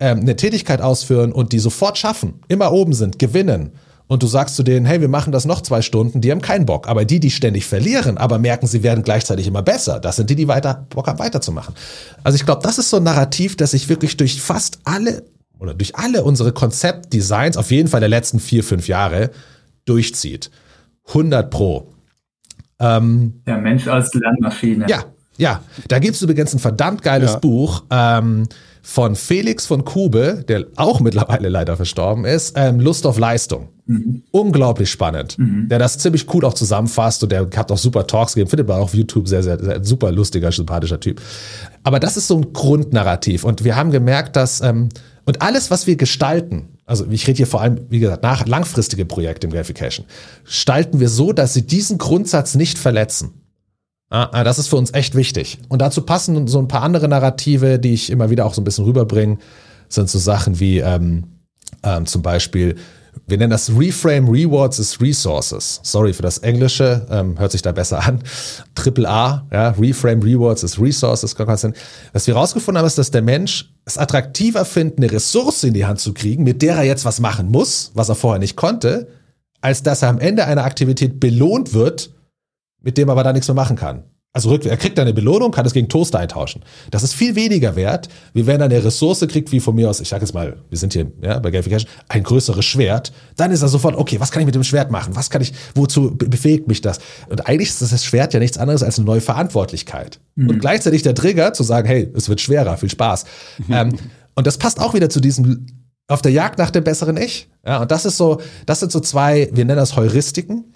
ähm, eine Tätigkeit ausführen und die sofort schaffen, immer oben sind, gewinnen, und du sagst zu denen, hey, wir machen das noch zwei Stunden, die haben keinen Bock. Aber die, die ständig verlieren, aber merken, sie werden gleichzeitig immer besser, das sind die, die weiter Bock haben, weiterzumachen. Also ich glaube, das ist so ein Narrativ, das sich wirklich durch fast alle oder durch alle unsere Konzeptdesigns, auf jeden Fall der letzten vier, fünf Jahre, durchzieht. 100 pro. Ähm, der Mensch als Lernmaschine. Ja, ja. Da gibt es übrigens ein verdammt geiles ja. Buch. Ähm, von Felix von Kube, der auch mittlerweile leider verstorben ist, ähm, Lust auf Leistung. Mhm. Unglaublich spannend. Mhm. Der das ziemlich cool auch zusammenfasst und der hat auch super Talks gegeben, findet man auch auf YouTube, sehr, sehr, sehr super lustiger, sympathischer Typ. Aber das ist so ein Grundnarrativ und wir haben gemerkt, dass ähm, und alles, was wir gestalten, also ich rede hier vor allem, wie gesagt, nach langfristige Projekte im Gamification, gestalten wir so, dass sie diesen Grundsatz nicht verletzen. Ah, ah, das ist für uns echt wichtig. Und dazu passen so ein paar andere Narrative, die ich immer wieder auch so ein bisschen rüberbringe, sind so Sachen wie ähm, ähm, zum Beispiel, Wir nennen das Reframe Rewards as Resources. Sorry für das Englische, ähm, hört sich da besser an. Triple A, ja, Reframe Rewards as Resources. Was wir herausgefunden haben, ist, dass der Mensch es attraktiver findet, eine Ressource in die Hand zu kriegen, mit der er jetzt was machen muss, was er vorher nicht konnte, als dass er am Ende einer Aktivität belohnt wird, mit dem er aber da nichts mehr machen kann. Also er kriegt eine Belohnung, kann es gegen Toaster eintauschen. Das ist viel weniger wert, wie wenn er eine Ressource kriegt, wie von mir aus, ich sage jetzt mal, wir sind hier ja, bei Gamification, ein größeres Schwert. Dann ist er sofort, okay, was kann ich mit dem Schwert machen? Was kann ich, wozu befähigt mich das? Und eigentlich ist das Schwert ja nichts anderes als eine neue Verantwortlichkeit. Mhm. Und gleichzeitig der Trigger zu sagen, hey, es wird schwerer, viel Spaß. Mhm. Ähm, und das passt auch wieder zu diesem auf der Jagd nach dem besseren Ich. Ja, und das ist so, das sind so zwei, wir nennen das Heuristiken,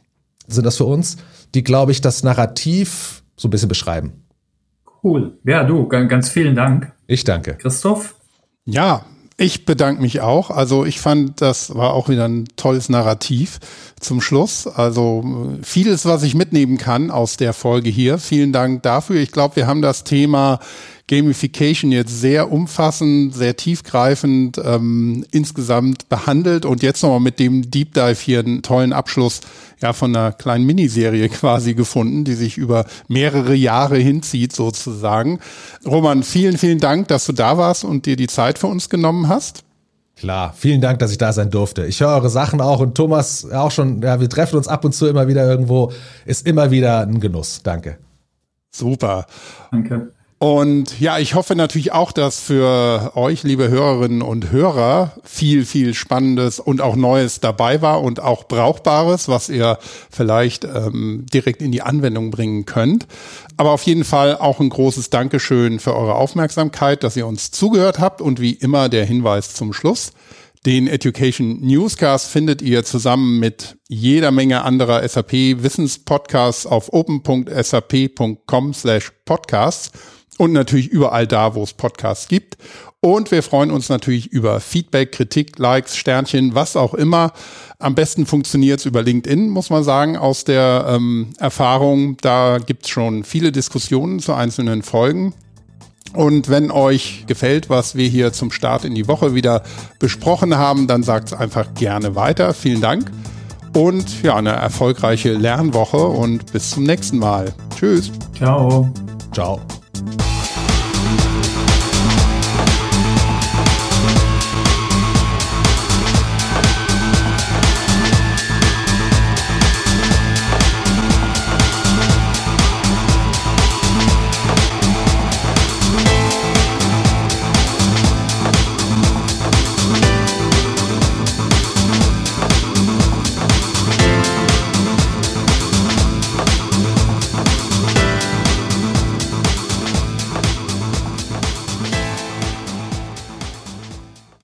sind das für uns, die, glaube ich, das Narrativ so ein bisschen beschreiben. Cool. Ja, du, ganz vielen Dank. Ich danke. Christoph? Ja, ich bedanke mich auch. Also ich fand, das war auch wieder ein tolles Narrativ zum Schluss. Also vieles, was ich mitnehmen kann aus der Folge hier. Vielen Dank dafür. Ich glaube, wir haben das Thema Gamification jetzt sehr umfassend, sehr tiefgreifend ähm, insgesamt behandelt und jetzt nochmal mit dem Deep Dive hier einen tollen Abschluss ja von einer kleinen Miniserie quasi gefunden, die sich über mehrere Jahre hinzieht sozusagen. Roman, vielen, vielen Dank, dass du da warst und dir die Zeit für uns genommen hast. Klar, vielen Dank, dass ich da sein durfte. Ich höre eure Sachen auch und Thomas auch schon, ja, wir treffen uns ab und zu immer wieder irgendwo. Ist immer wieder ein Genuss. Danke. Super. Danke. Und ja, ich hoffe natürlich auch, dass für euch, liebe Hörerinnen und Hörer, viel, viel Spannendes und auch Neues dabei war und auch Brauchbares, was ihr vielleicht ähm, direkt in die Anwendung bringen könnt. Aber auf jeden Fall auch ein großes Dankeschön für eure Aufmerksamkeit, dass ihr uns zugehört habt und wie immer der Hinweis zum Schluss. Den Education Newscast findet ihr zusammen mit jeder Menge anderer SAP Wissenspodcasts auf open.sap.com slash podcasts und natürlich überall da, wo es Podcasts gibt. Und wir freuen uns natürlich über Feedback, Kritik, Likes, Sternchen, was auch immer. Am besten funktioniert es über LinkedIn, muss man sagen, aus der ähm, Erfahrung. Da gibt es schon viele Diskussionen zu einzelnen Folgen. Und wenn euch gefällt, was wir hier zum Start in die Woche wieder besprochen haben, dann sagt es einfach gerne weiter. Vielen Dank und ja, eine erfolgreiche Lernwoche und bis zum nächsten Mal. Tschüss. Ciao. Ciao.